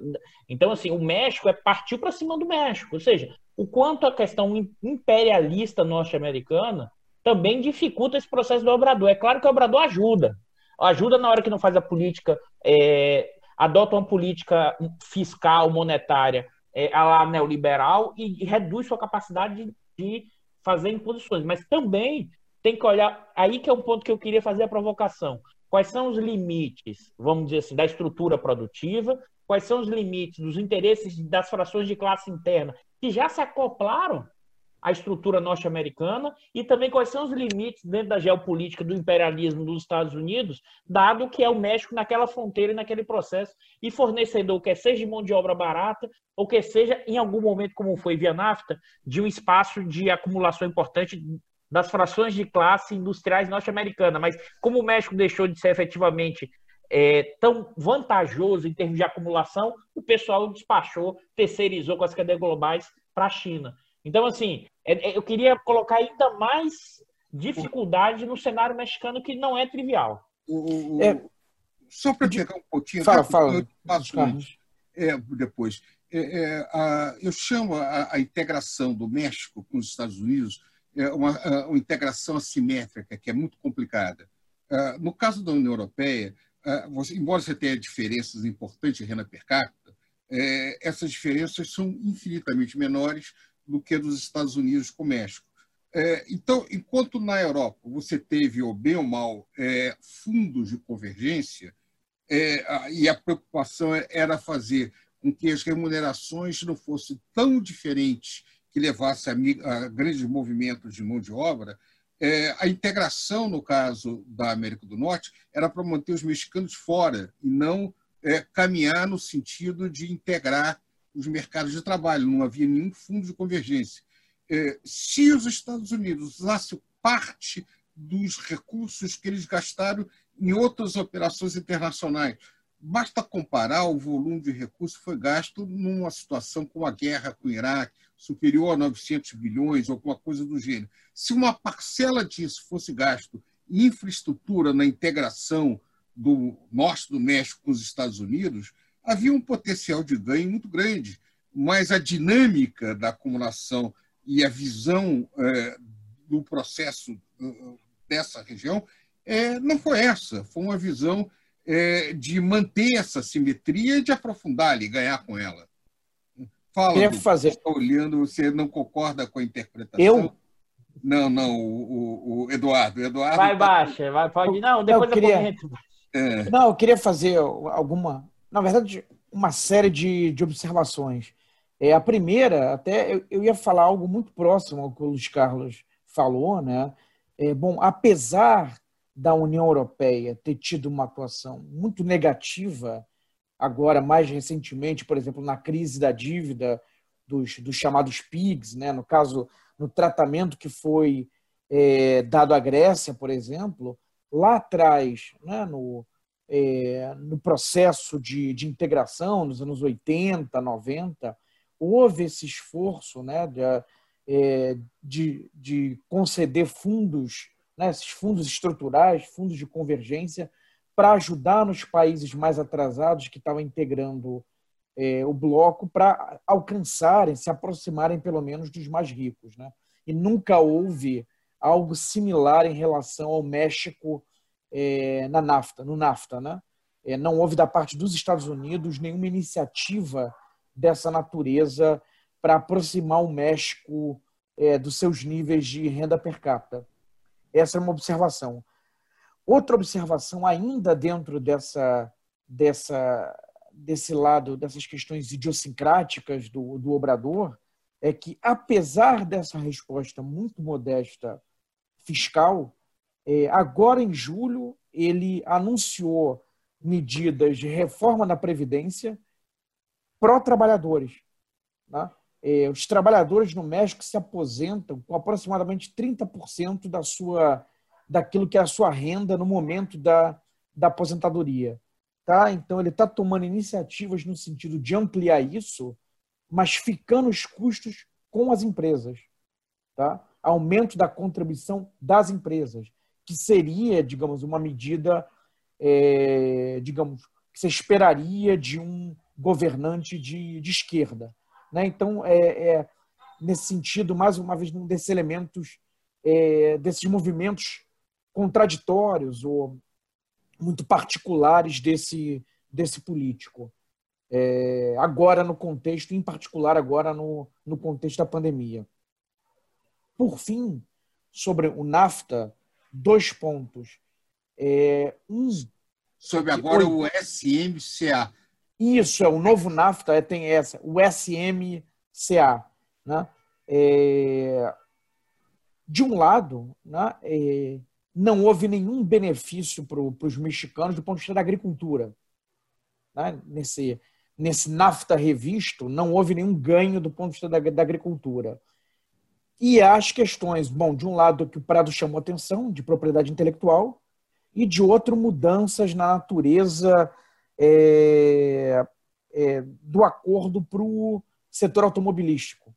Então, assim, o México é partiu para cima do México. Ou seja, o quanto a questão imperialista norte-americana também dificulta esse processo do Obrador. É claro que o Obrador ajuda. Ajuda na hora que não faz a política é, adota uma política fiscal, monetária é, a lá neoliberal e, e reduz sua capacidade de, de fazer imposições. Mas também tem que olhar, aí que é um ponto que eu queria fazer a provocação. Quais são os limites, vamos dizer assim, da estrutura produtiva? Quais são os limites dos interesses das frações de classe interna que já se acoplaram a estrutura norte-americana e também quais são os limites dentro da geopolítica do imperialismo dos Estados Unidos, dado que é o México naquela fronteira e naquele processo e fornecedor, quer seja de mão de obra barata ou quer seja, em algum momento, como foi via NAFTA, de um espaço de acumulação importante das frações de classe industriais norte-americana. Mas como o México deixou de ser efetivamente é, tão vantajoso em termos de acumulação, o pessoal despachou, terceirizou com as cadeias globais para a China. Então, assim, é, é, eu queria colocar ainda mais dificuldade no cenário mexicano, que não é trivial. O, o, é, só para pegar um pouquinho, fala, fala, é, depois. É, é, a, eu chamo a, a, integração do México com os Estados Unidos é uma, uma integração assimétrica, que é muito complicada. no caso da União Europeia, você, embora você tenha diferenças importantes em renda per capita, essas diferenças são infinitamente menores do que dos Estados Unidos com o México. É, então, enquanto na Europa você teve, ou bem ou mal, é, fundos de convergência, é, e a preocupação era fazer com que as remunerações não fossem tão diferentes que levasse a, a grandes movimentos de mão de obra, é, a integração, no caso da América do Norte, era para manter os mexicanos fora e não é, caminhar no sentido de integrar os mercados de trabalho, não havia nenhum fundo de convergência. É, se os Estados Unidos usassem parte dos recursos que eles gastaram em outras operações internacionais, basta comparar o volume de recursos que foi gasto numa situação como a guerra com o Iraque, superior a 900 bilhões, alguma coisa do gênero. Se uma parcela disso fosse gasto infraestrutura, na integração do norte do México com os Estados Unidos, havia um potencial de ganho muito grande, mas a dinâmica da acumulação e a visão é, do processo dessa região é, não foi essa, foi uma visão é, de manter essa simetria e de aprofundar e ganhar com ela. Fala, Queria fazer. Está olhando, você não concorda com a interpretação? Eu? Não, não, o, o, o Eduardo. Eduardo vai tá... baixa, vai, pode. Não, depois eu queria... É. Não, eu queria fazer alguma, na verdade, uma série de, de observações. É, a primeira, até eu, eu ia falar algo muito próximo ao que o Luiz Carlos falou, né? É, bom, apesar da União Europeia ter tido uma atuação muito negativa, agora mais recentemente, por exemplo, na crise da dívida dos, dos chamados PIGs, né? no caso, no tratamento que foi é, dado à Grécia, por exemplo, lá atrás, né? no, é, no processo de, de integração, nos anos 80, 90, houve esse esforço né? de, é, de, de conceder fundos, né, esses fundos estruturais, fundos de convergência, para ajudar nos países mais atrasados que estavam integrando é, o bloco para alcançarem, se aproximarem pelo menos dos mais ricos. Né? E nunca houve algo similar em relação ao México é, na NAFTA, no NAFTA. Né? É, não houve da parte dos Estados Unidos nenhuma iniciativa dessa natureza para aproximar o México é, dos seus níveis de renda per capita. Essa é uma observação. Outra observação, ainda dentro dessa, dessa, desse lado, dessas questões idiosincráticas do, do Obrador, é que, apesar dessa resposta muito modesta fiscal, é, agora em julho ele anunciou medidas de reforma da Previdência pró-trabalhadores. Né? é, os trabalhadores no México se aposentam com aproximadamente 30% da sua, daquilo que é a sua renda no momento da, da aposentadoria. Tá? Então, ele está tomando iniciativas no sentido de ampliar isso, mas ficando os custos com as empresas. Tá? Aumento da contribuição das empresas, que seria, digamos, uma medida, é, digamos, que você esperaria de um governante de, de esquerda. Né? Então, é, é, nesse sentido, mais uma vez, um desses elementos, é, desses movimentos contraditórios ou muito particulares desse, desse político. É, agora no contexto, em particular agora no, no contexto da pandemia. Por fim, sobre o NAFTA, dois pontos. É, um, sobre agora o SMCA, isso, é o novo NAFTA, é, tem essa, o SMCA. Né? É, de um lado, né, é, não houve nenhum benefício para os mexicanos do ponto de vista da agricultura. Né? Nesse, nesse NAFTA revisto, não houve nenhum ganho do ponto de vista da, da agricultura. E as questões, bom, de um lado que o Prado chamou atenção, de propriedade intelectual, e de outro, mudanças na natureza é, é, do acordo para o setor automobilístico.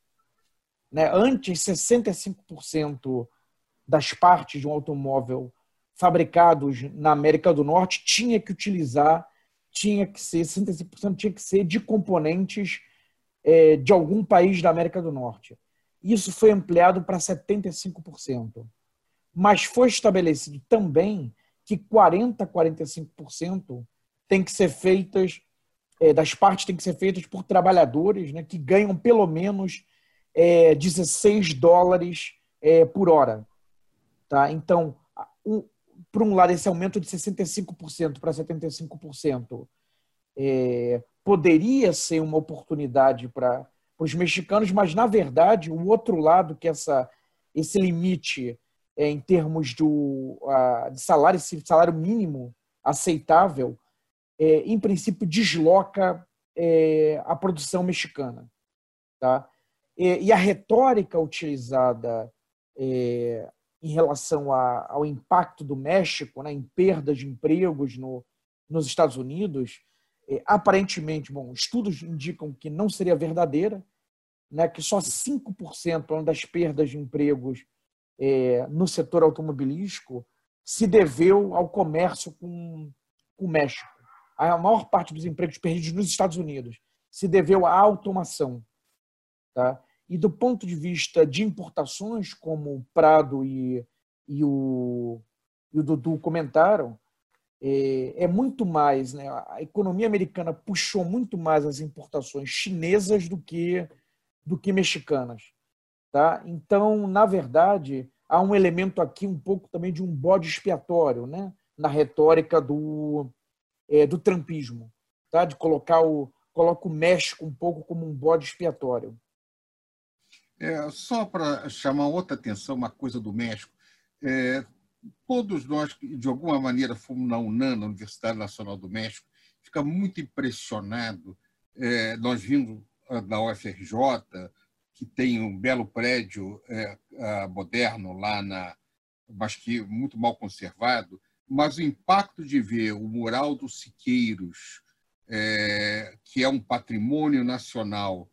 Né? Antes, 65% das partes de um automóvel fabricados na América do Norte tinha que utilizar, tinha que ser, 65% tinha que ser de componentes é, de algum país da América do Norte. Isso foi ampliado para 75%. Mas foi estabelecido também que 40%, 45% têm que ser feitas, é, das partes têm que ser feitas por trabalhadores né, que ganham pelo menos é, 16 dólares é, por hora. Tá? Então, um, por um lado, esse aumento de 65% para 75% é, poderia ser uma oportunidade para os mexicanos, mas, na verdade, o outro lado, que essa, esse limite é, em termos do, a, de salário, salário mínimo aceitável, é, em princípio, desloca é, a produção mexicana. Tá? E, e a retórica utilizada é, em relação a, ao impacto do México né, em perdas de empregos no, nos Estados Unidos, é, aparentemente, bom, estudos indicam que não seria verdadeira, né, que só 5% das perdas de empregos é, no setor automobilístico se deveu ao comércio com, com o México. A maior parte dos empregos perdidos nos Estados Unidos se deveu à automação. Tá? E do ponto de vista de importações, como o Prado e, e, o, e o Dudu comentaram, é, é muito mais, né? a economia americana puxou muito mais as importações chinesas do que, do que mexicanas. Tá? Então, na verdade, há um elemento aqui um pouco também de um bode expiatório né? na retórica do, é, do trampismo, tá? de colocar o, coloca o México um pouco como um bode expiatório. É, só para chamar outra atenção, uma coisa do México. É, todos nós, de alguma maneira, fomos na UNAM, na Universidade Nacional do México, fica muito impressionado. É, nós vimos da UFRJ, que tem um belo prédio é, moderno lá na, mas que muito mal conservado, mas o impacto de ver o mural dos Siqueiros, é, que é um patrimônio nacional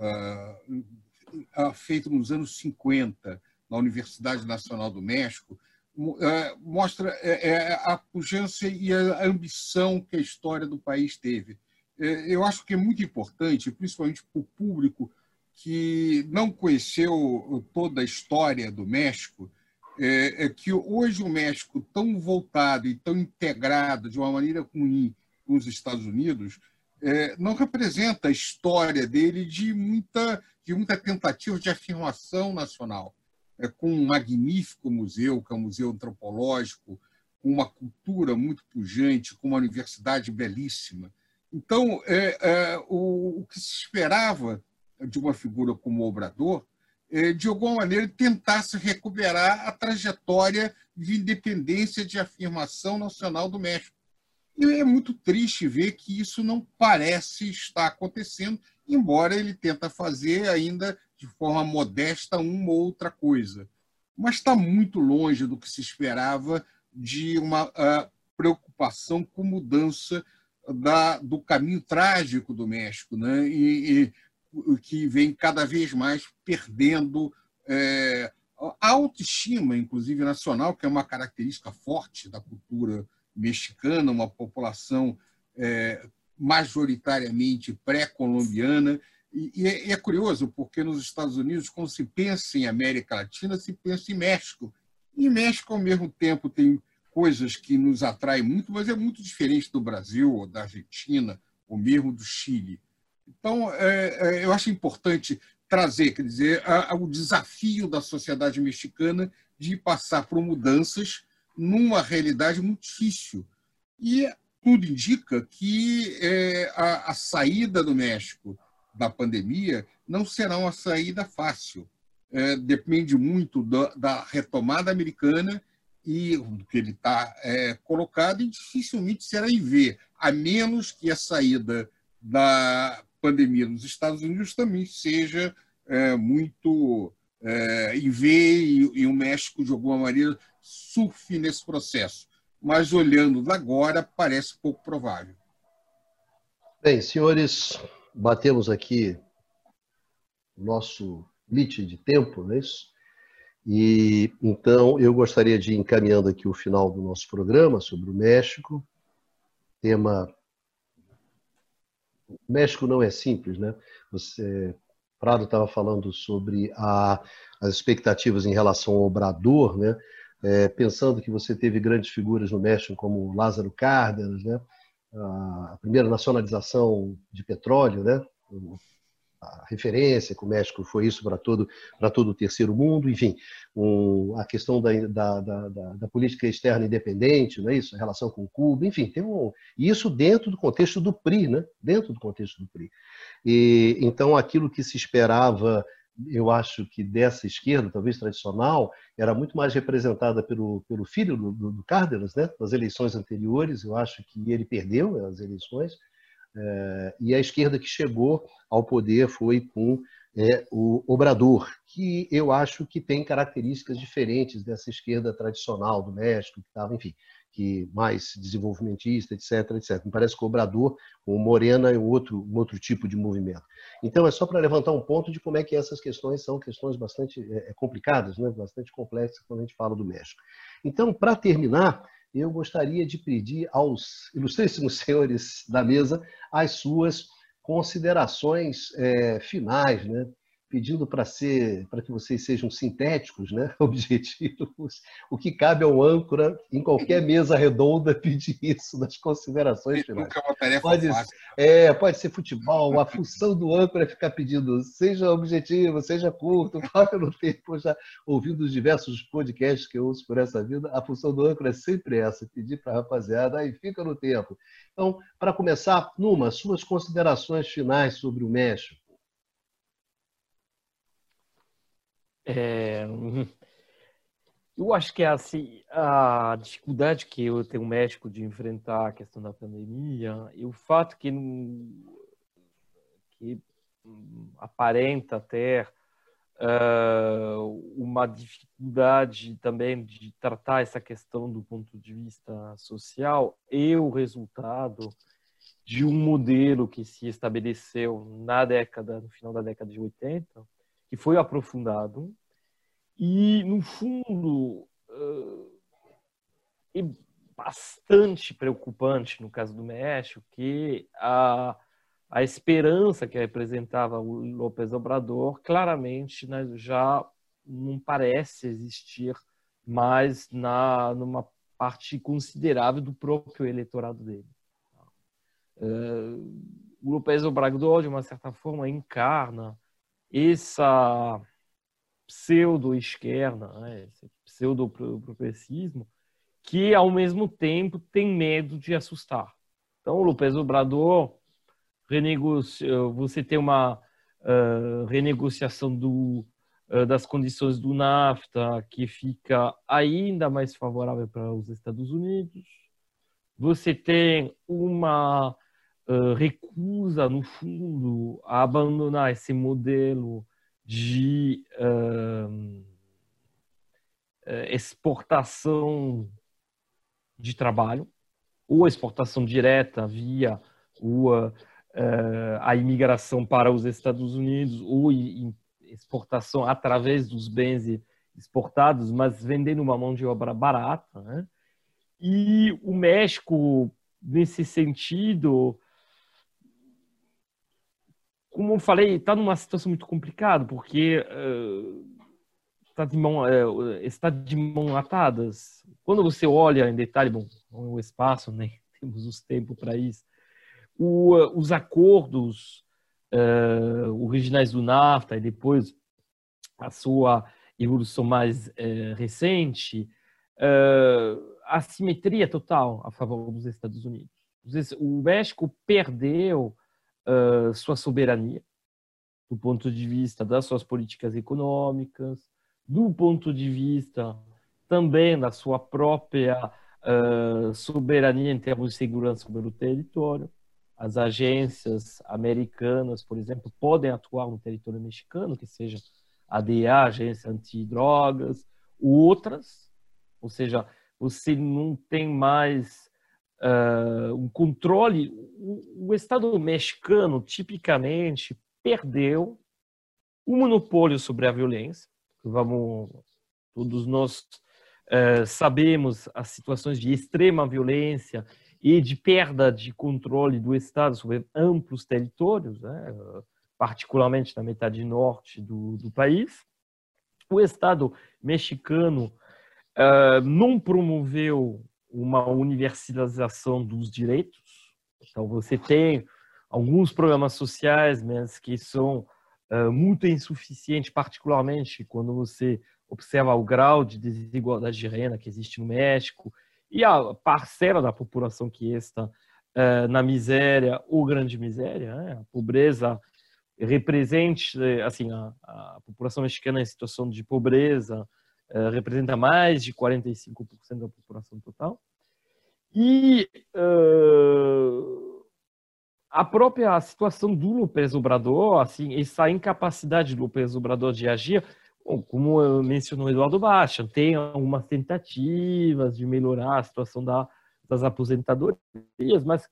uh, feito nos anos 50 na Universidade Nacional do México, uh, mostra uh, a pujança e a ambição que a história do país teve. Eu acho que é muito importante, principalmente para o público que não conheceu toda a história do México, é, que hoje o México, tão voltado e tão integrado de uma maneira ruim com os Estados Unidos, é, não representa a história dele de muita, de muita tentativa de afirmação nacional. É, com um magnífico museu, que é um museu antropológico, com uma cultura muito pujante, com uma universidade belíssima. Então, é, é, o, o, que se esperava de uma figura como Obrador, é, de alguma maneira, tentasse recuperar a trajetória de independência de afirmação nacional do México. E é muito triste ver que isso não parece estar acontecendo, embora ele tenta fazer ainda de forma modesta uma ou outra coisa. Mas está muito longe do que se esperava de uma preocupação com mudança da, do caminho trágico do México, né? e, e que vem cada vez mais perdendo é, a autoestima, inclusive nacional, que é uma característica forte da cultura mexicana, uma população é, majoritariamente pré-colombiana. E, e, é, é, curioso, porque nos Estados Unidos, quando se pensa em América Latina, se pensa em México. E México, ao mesmo tempo, tem coisas que nos atraem muito, mas é muito diferente do Brasil, ou da Argentina, ou mesmo do Chile. Então, é, é, eu acho importante trazer, quer dizer, a, a, o desafio da sociedade mexicana de passar por mudanças numa realidade muito difícil. E tudo indica que é, a, a, saída do México da pandemia não será uma saída fácil. É, depende muito da, da, retomada americana e do que ele está é, colocado, e dificilmente será em V, a menos que a saída da pandemia nos Estados Unidos também seja é, muito é, em V e, e o México, de alguma maneira, surfe nesse processo, mas olhando agora parece pouco provável. Bem, senhores, batemos aqui nosso limite de tempo, não é isso? E então eu gostaria de ir encaminhando aqui o final do nosso programa sobre o México. Tema o México não é simples, né? Você Prado estava falando sobre a, as expectativas em relação ao Obrador, né? é, pensando que você teve grandes figuras no México como Lázaro Cárdenas, né? a primeira nacionalização de petróleo, né? A referência que o México foi isso para todo, para todo o terceiro mundo, enfim, um, a questão da, da, da, da, política externa independente, não é isso? a relação com Cuba, enfim, tem um, isso dentro do contexto do PRI, né? dentro do contexto do PRI. E, então, aquilo que se esperava eu acho que dessa esquerda, talvez tradicional, era muito mais representada pelo, pelo filho do, do Cárdenas, né? nas eleições anteriores. Eu acho que ele perdeu as eleições. É, e a esquerda que chegou ao poder foi com é, o Obrador, que eu acho que tem características diferentes dessa esquerda tradicional do México, que estava, enfim, que mais desenvolvimentista, etc, etc. Me parece que o Obrador, o Morena é outro, um outro tipo de movimento. Então, é só para levantar um ponto de como é que essas questões são questões bastante é, complicadas, né? bastante complexas quando a gente fala do México. Então, para terminar, eu gostaria de pedir aos ilustríssimos senhores da mesa as suas considerações é, finais, né? Pedindo para ser, para que vocês sejam sintéticos, né, objetivos. O que cabe ao âncora em qualquer mesa redonda pedir isso nas considerações finais. Nunca é uma tarefa pode, fácil. É, pode ser futebol. A função do âncora é ficar pedindo, seja objetivo, seja curto, foca no tempo. Já ouvindo os diversos podcasts que eu ouço por essa vida, a função do âncora é sempre essa: pedir para a rapaziada, aí fica no tempo. Então, para começar, Numa, suas considerações finais sobre o México. É, eu acho que assim, a dificuldade que eu tenho médico de enfrentar a questão da pandemia e o fato que, que aparenta ter uh, uma dificuldade também de tratar essa questão do ponto de vista social e o resultado de um modelo que se estabeleceu na década, no final da década de 80, que foi aprofundado e, no fundo, é bastante preocupante no caso do México que a, a esperança que representava o López Obrador claramente né, já não parece existir mais na numa parte considerável do próprio eleitorado dele. Uh, o López Obrador, de uma certa forma, encarna essa pseudo-esquerda, né, esse pseudo-progressismo, que ao mesmo tempo tem medo de assustar. Então, López Obrador você tem uma uh, renegociação do, uh, das condições do NAFTA que fica ainda mais favorável para os Estados Unidos. Você tem uma uh, recusa, no fundo, a abandonar esse modelo de uh, exportação de trabalho, ou exportação direta via o, uh, a imigração para os Estados Unidos, ou exportação através dos bens exportados, mas vendendo uma mão de obra barata. Né? E o México, nesse sentido, como eu falei, está numa situação muito complicada, porque está uh, de mão, uh, está de mão atadas. Quando você olha em detalhe, bom, o espaço, nem né? temos os tempos para isso, o, uh, os acordos originais do NAFTA e depois a sua evolução mais recente, a simetria total a favor dos Estados Unidos. O México perdeu uh, sua soberania, do ponto de vista das suas políticas econômicas, do ponto de vista também da sua própria uh, soberania em termos de segurança sobre o território. As agências americanas, por exemplo, podem atuar no território mexicano, que seja a DEA, Agência Antidrogas, outras, ou seja, você não tem mais uh, um controle. O, o, Estado mexicano, tipicamente, perdeu o monopólio sobre a violência. Vamos, todos nós uh, sabemos as situações de extrema violência e de perda de controle do Estado sobre amplos territórios, né? particularmente na metade norte do, do país. O Estado mexicano uh, não promoveu uma universalização dos direitos. Então, você tem alguns programas sociais, mas que são uh, muito insuficientes, particularmente quando você observa o grau de desigualdade de renda que existe no México e a parcela da população que está uh, na miséria ou grande miséria, né? a pobreza represente, assim, a, a, população mexicana em situação de pobreza uh, representa mais de 45% da população total. E uh, a própria situação do López Obrador, assim, essa incapacidade do López Obrador de agir, Bom, como mencionou Eduardo Baixa, tem algumas tentativas de melhorar a situação da, das aposentadorias, mas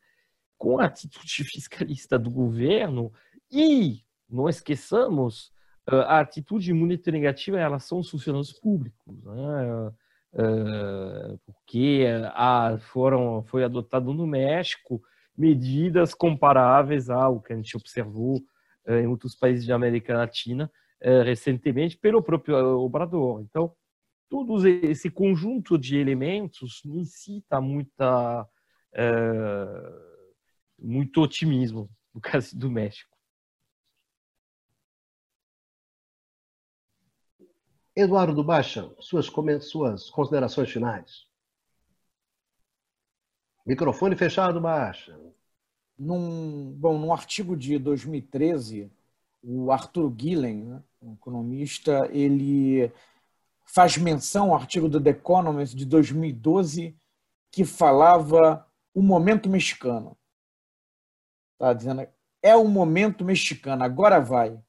com a atitude fiscalista do governo e, não esqueçamos, a atitude muito negativa em relação aos funcionários públicos, né? porque foram, foi adotado no México medidas comparáveis ao que a gente observou em outros países da América Latina recentemente pelo próprio Obrador. Então, todo esse conjunto de elementos incita muita muito otimismo no caso do México. Eduardo Baixa, suas, suas considerações finais. Microfone fechado, Baixa. Num, bom, num artigo de 2013, o Arthur Gillen, né, um economista, ele faz menção ao artigo do The Economist de 2012 que falava o momento mexicano. Tá dizendo é o momento mexicano, agora vai.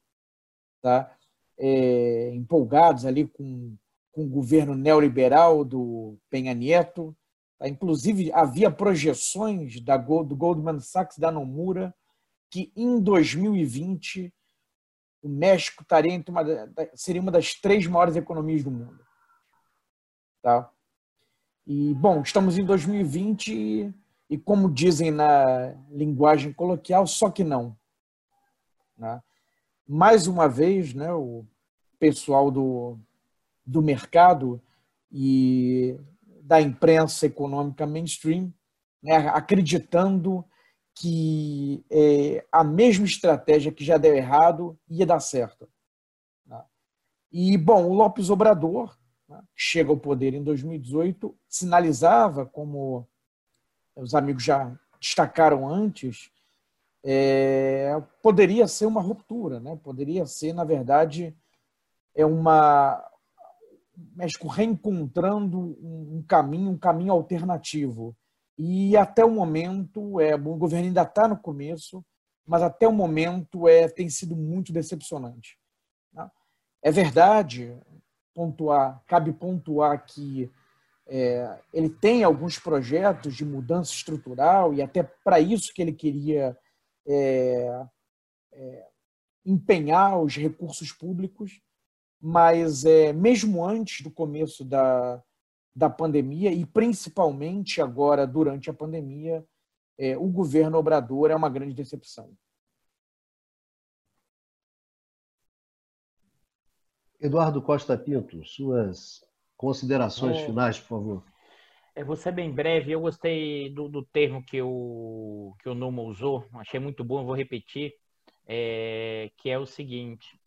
Tá? É, empolgados ali com, com o governo neoliberal do Penha Nieto. Tá? Inclusive, havia projeções da, do Goldman Sachs da Nomura que em 2020 o México estaria entre uma, seria uma das três maiores economias do mundo. Tá? E, bom, estamos em 2020 e, e como dizem na linguagem coloquial, só que não. Né? mais uma vez, né, o pessoal do, do mercado e da imprensa econômica mainstream né, acreditando que é, a mesma estratégia que já deu errado ia dar certo. Né? E, bom, o Lopes Obrador, né, que chega ao poder em 2018, sinalizava, como os amigos já destacaram antes, é, poderia ser uma ruptura, né? poderia ser, na verdade, é uma México reencontrando um caminho, um caminho alternativo. E até o momento, é, o governo ainda está no começo, mas até o momento é, tem sido muito decepcionante. Né? É verdade, pontuar, cabe pontuar que é, ele tem alguns projetos de mudança estrutural e até para isso que ele queria é, é, empenhar os recursos públicos, mas é, mesmo antes do começo da, da pandemia e principalmente agora durante a pandemia, é, o governo Obrador é uma grande decepção. Eduardo Costa Pinto, suas considerações é, finais, por favor. Eu vou ser bem breve. Eu gostei do, do termo que o, que o Numa usou, achei muito bom, vou repetir, é, que é o seguinte: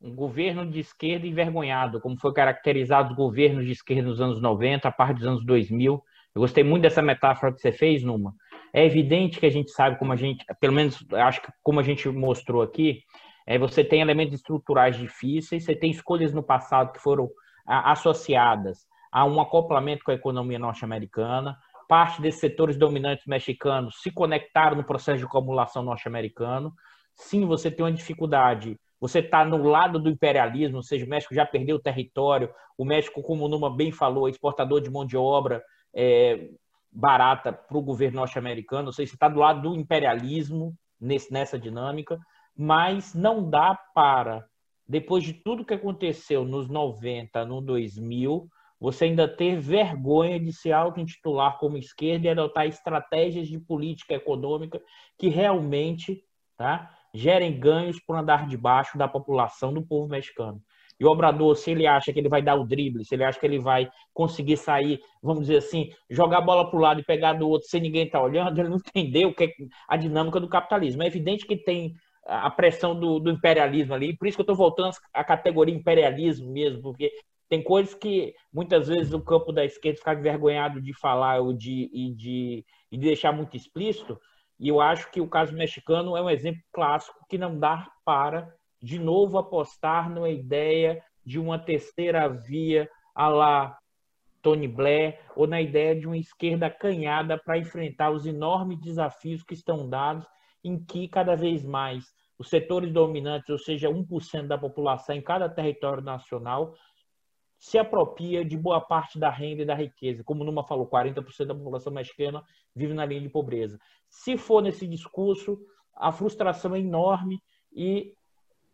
um governo de esquerda envergonhado, como foi caracterizado os governos de esquerda nos anos 90, a parte dos anos 2000. Eu gostei muito dessa metáfora que você fez, Numa. É evidente que a gente sabe como a gente, pelo menos acho que como a gente mostrou aqui, é, você tem elementos estruturais difíceis, você tem escolhas no passado que foram a, associadas há um acoplamento com a economia norte-americana. Parte desses setores dominantes mexicanos se conectaram no processo de acumulação norte-americano. Sim, você tem uma dificuldade. Você está no lado do imperialismo, ou seja, o México já perdeu o território. O México, como o Numa bem falou, é exportador de mão de obra é, barata para o governo norte-americano. Ou seja, você está do lado do imperialismo nesse, nessa dinâmica. Mas não dá para, depois de tudo que aconteceu nos 90, no 2000, você ainda ter vergonha de se auto-intitular como esquerda e adotar estratégias de política econômica que realmente tá, gerem ganhos por andar debaixo da população do povo mexicano. E o Obrador, se ele acha que ele vai dar o drible, se ele acha que ele vai conseguir sair, vamos dizer assim, jogar a bola para o lado e pegar do outro sem ninguém estar tá olhando, ele não entendeu o que é a dinâmica do capitalismo. É evidente que tem a pressão do, do imperialismo ali, por isso que eu estou voltando à categoria imperialismo mesmo, porque tem coisas que muitas vezes o campo da esquerda fica envergonhado de falar ou de, e de, e de deixar muito explícito. E eu acho que o caso mexicano é um exemplo clássico que não dá para, de novo, apostar na ideia de uma terceira via a lá Tony Blair ou na ideia de uma esquerda acanhada para enfrentar os enormes desafios que estão dados, em que cada vez mais os setores dominantes, ou seja, 1% da população em cada território nacional, se apropria de boa parte da renda e da riqueza. Como Numa falou, 40% da população mexicana vive na linha de pobreza. Se for nesse discurso, a frustração é enorme e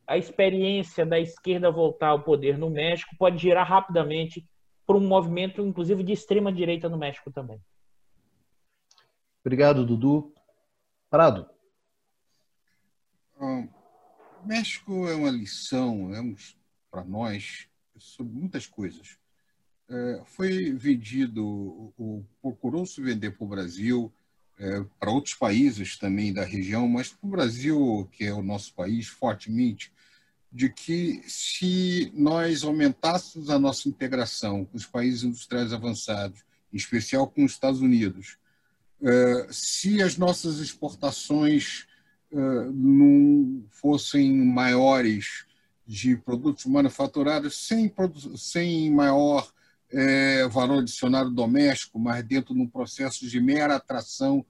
a experiência da esquerda voltar ao poder no México pode girar rapidamente para um movimento, inclusive, de extrema direita no México também. Obrigado, Dudu. Prado. México é uma lição é um, para nós sobre muitas coisas. É, foi vendido, procurou-se vender para o Brasil, é, para outros países também da região, mas para o Brasil, que é o nosso país, fortemente, de que se nós aumentássemos a nossa integração com os países industriais avançados, em especial com os Estados Unidos, é, se as nossas exportações é, não fossem maiores de produtos manufaturados sem, sem maior é, valor adicionado doméstico, mas dentro de um processo de mera atração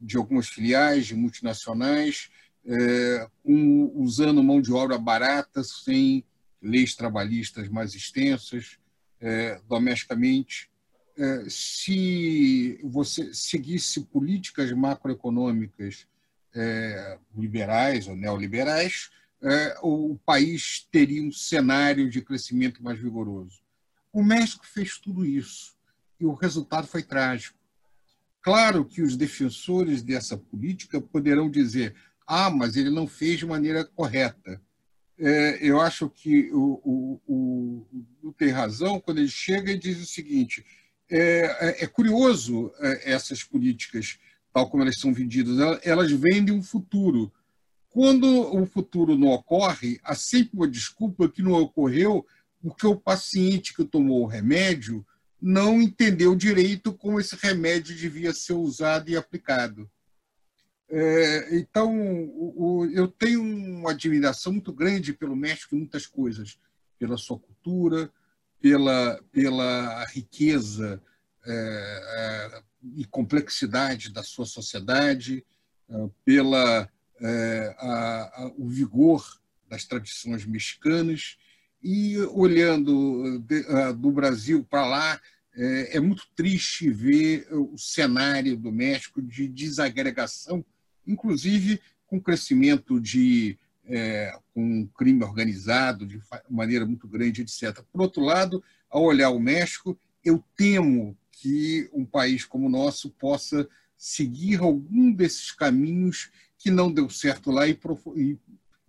de algumas filiais de multinacionais, é, um, usando mão de obra barata, sem leis trabalhistas mais extensas, é, domesticamente. É, se você seguisse políticas macroeconômicas é, liberais ou neoliberais, é, o país teria um cenário de crescimento mais vigoroso. O México fez tudo isso e o resultado foi trágico. Claro que os defensores dessa política poderão dizer: ah, mas ele não fez de maneira correta. É, eu acho que o, o, o, tem razão quando ele chega e diz o seguinte: é, é, é curioso é, essas políticas, tal como elas são vendidas, elas vendem um futuro. Quando o futuro não ocorre, há sempre uma desculpa que não ocorreu porque o paciente que tomou o remédio não entendeu direito como esse remédio devia ser usado e aplicado. É, então, o, o, eu tenho uma admiração muito grande pelo México em muitas coisas, pela sua cultura, pela, pela riqueza é, é, e complexidade da sua sociedade, é, pela é, a, a, o vigor das tradições mexicanas e olhando de, uh, do Brasil para lá, é, é, muito triste ver o cenário do México de desagregação, inclusive com crescimento de é, com crime organizado de maneira muito grande, etc. Por outro lado, ao olhar o México, eu temo que um país como o nosso possa seguir algum desses caminhos que não deu certo lá e, e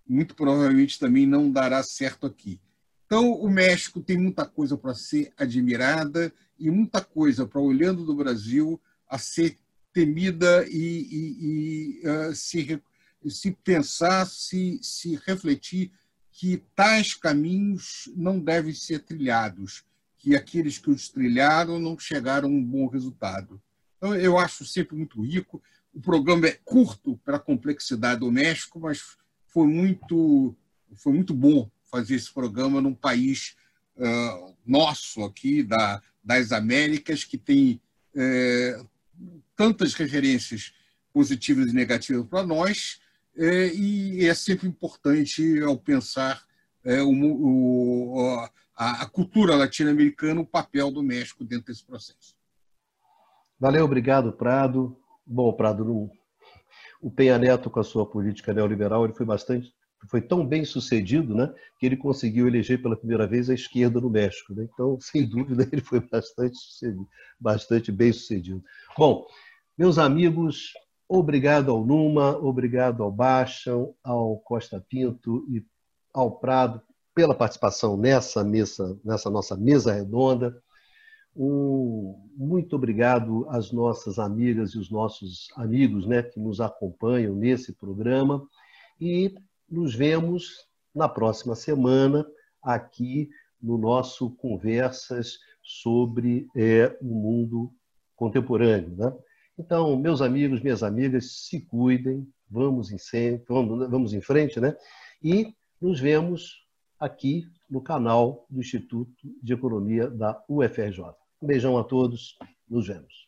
muito provavelmente também não dará certo aqui. Então, o México tem muita coisa para ser admirada e muita coisa para, olhando do Brasil, a ser temida e, e, e uh, se, se pensar, se, se refletir que tais caminhos não devem ser trilhados, que aqueles que os trilharam não chegaram a um bom resultado. Então, eu acho sempre muito rico. O programa é curto para a complexidade do México, mas foi muito, foi muito bom fazer esse programa num país uh, nosso aqui, da, das Américas, que tem tantas referências positivas e negativas para nós, e é sempre importante, ao pensar o, o, a, a cultura latino-americana, o papel do México dentro desse processo. Valeu, obrigado, Prado. Bom, Prado, o Penha Neto, com a sua política neoliberal, ele foi bastante foi tão bem sucedido né, que ele conseguiu eleger pela primeira vez a esquerda no México. Né? Então, sem dúvida, ele foi bastante, bastante bem sucedido. Bom, meus amigos, obrigado ao Numa, obrigado ao Baixão, ao Costa Pinto e ao Prado pela participação nessa mesa, nessa nossa mesa redonda. Um, muito obrigado às nossas amigas e os nossos amigos né, que nos acompanham nesse programa. E nos vemos na próxima semana aqui no nosso Conversas sobre é, o mundo contemporâneo. Né? Então, meus amigos, minhas amigas, se cuidem, vamos em, vamos, vamos em frente, né? E nos vemos aqui no canal do Instituto de Economia da UFRJ. Um beijão a todos, nos vemos.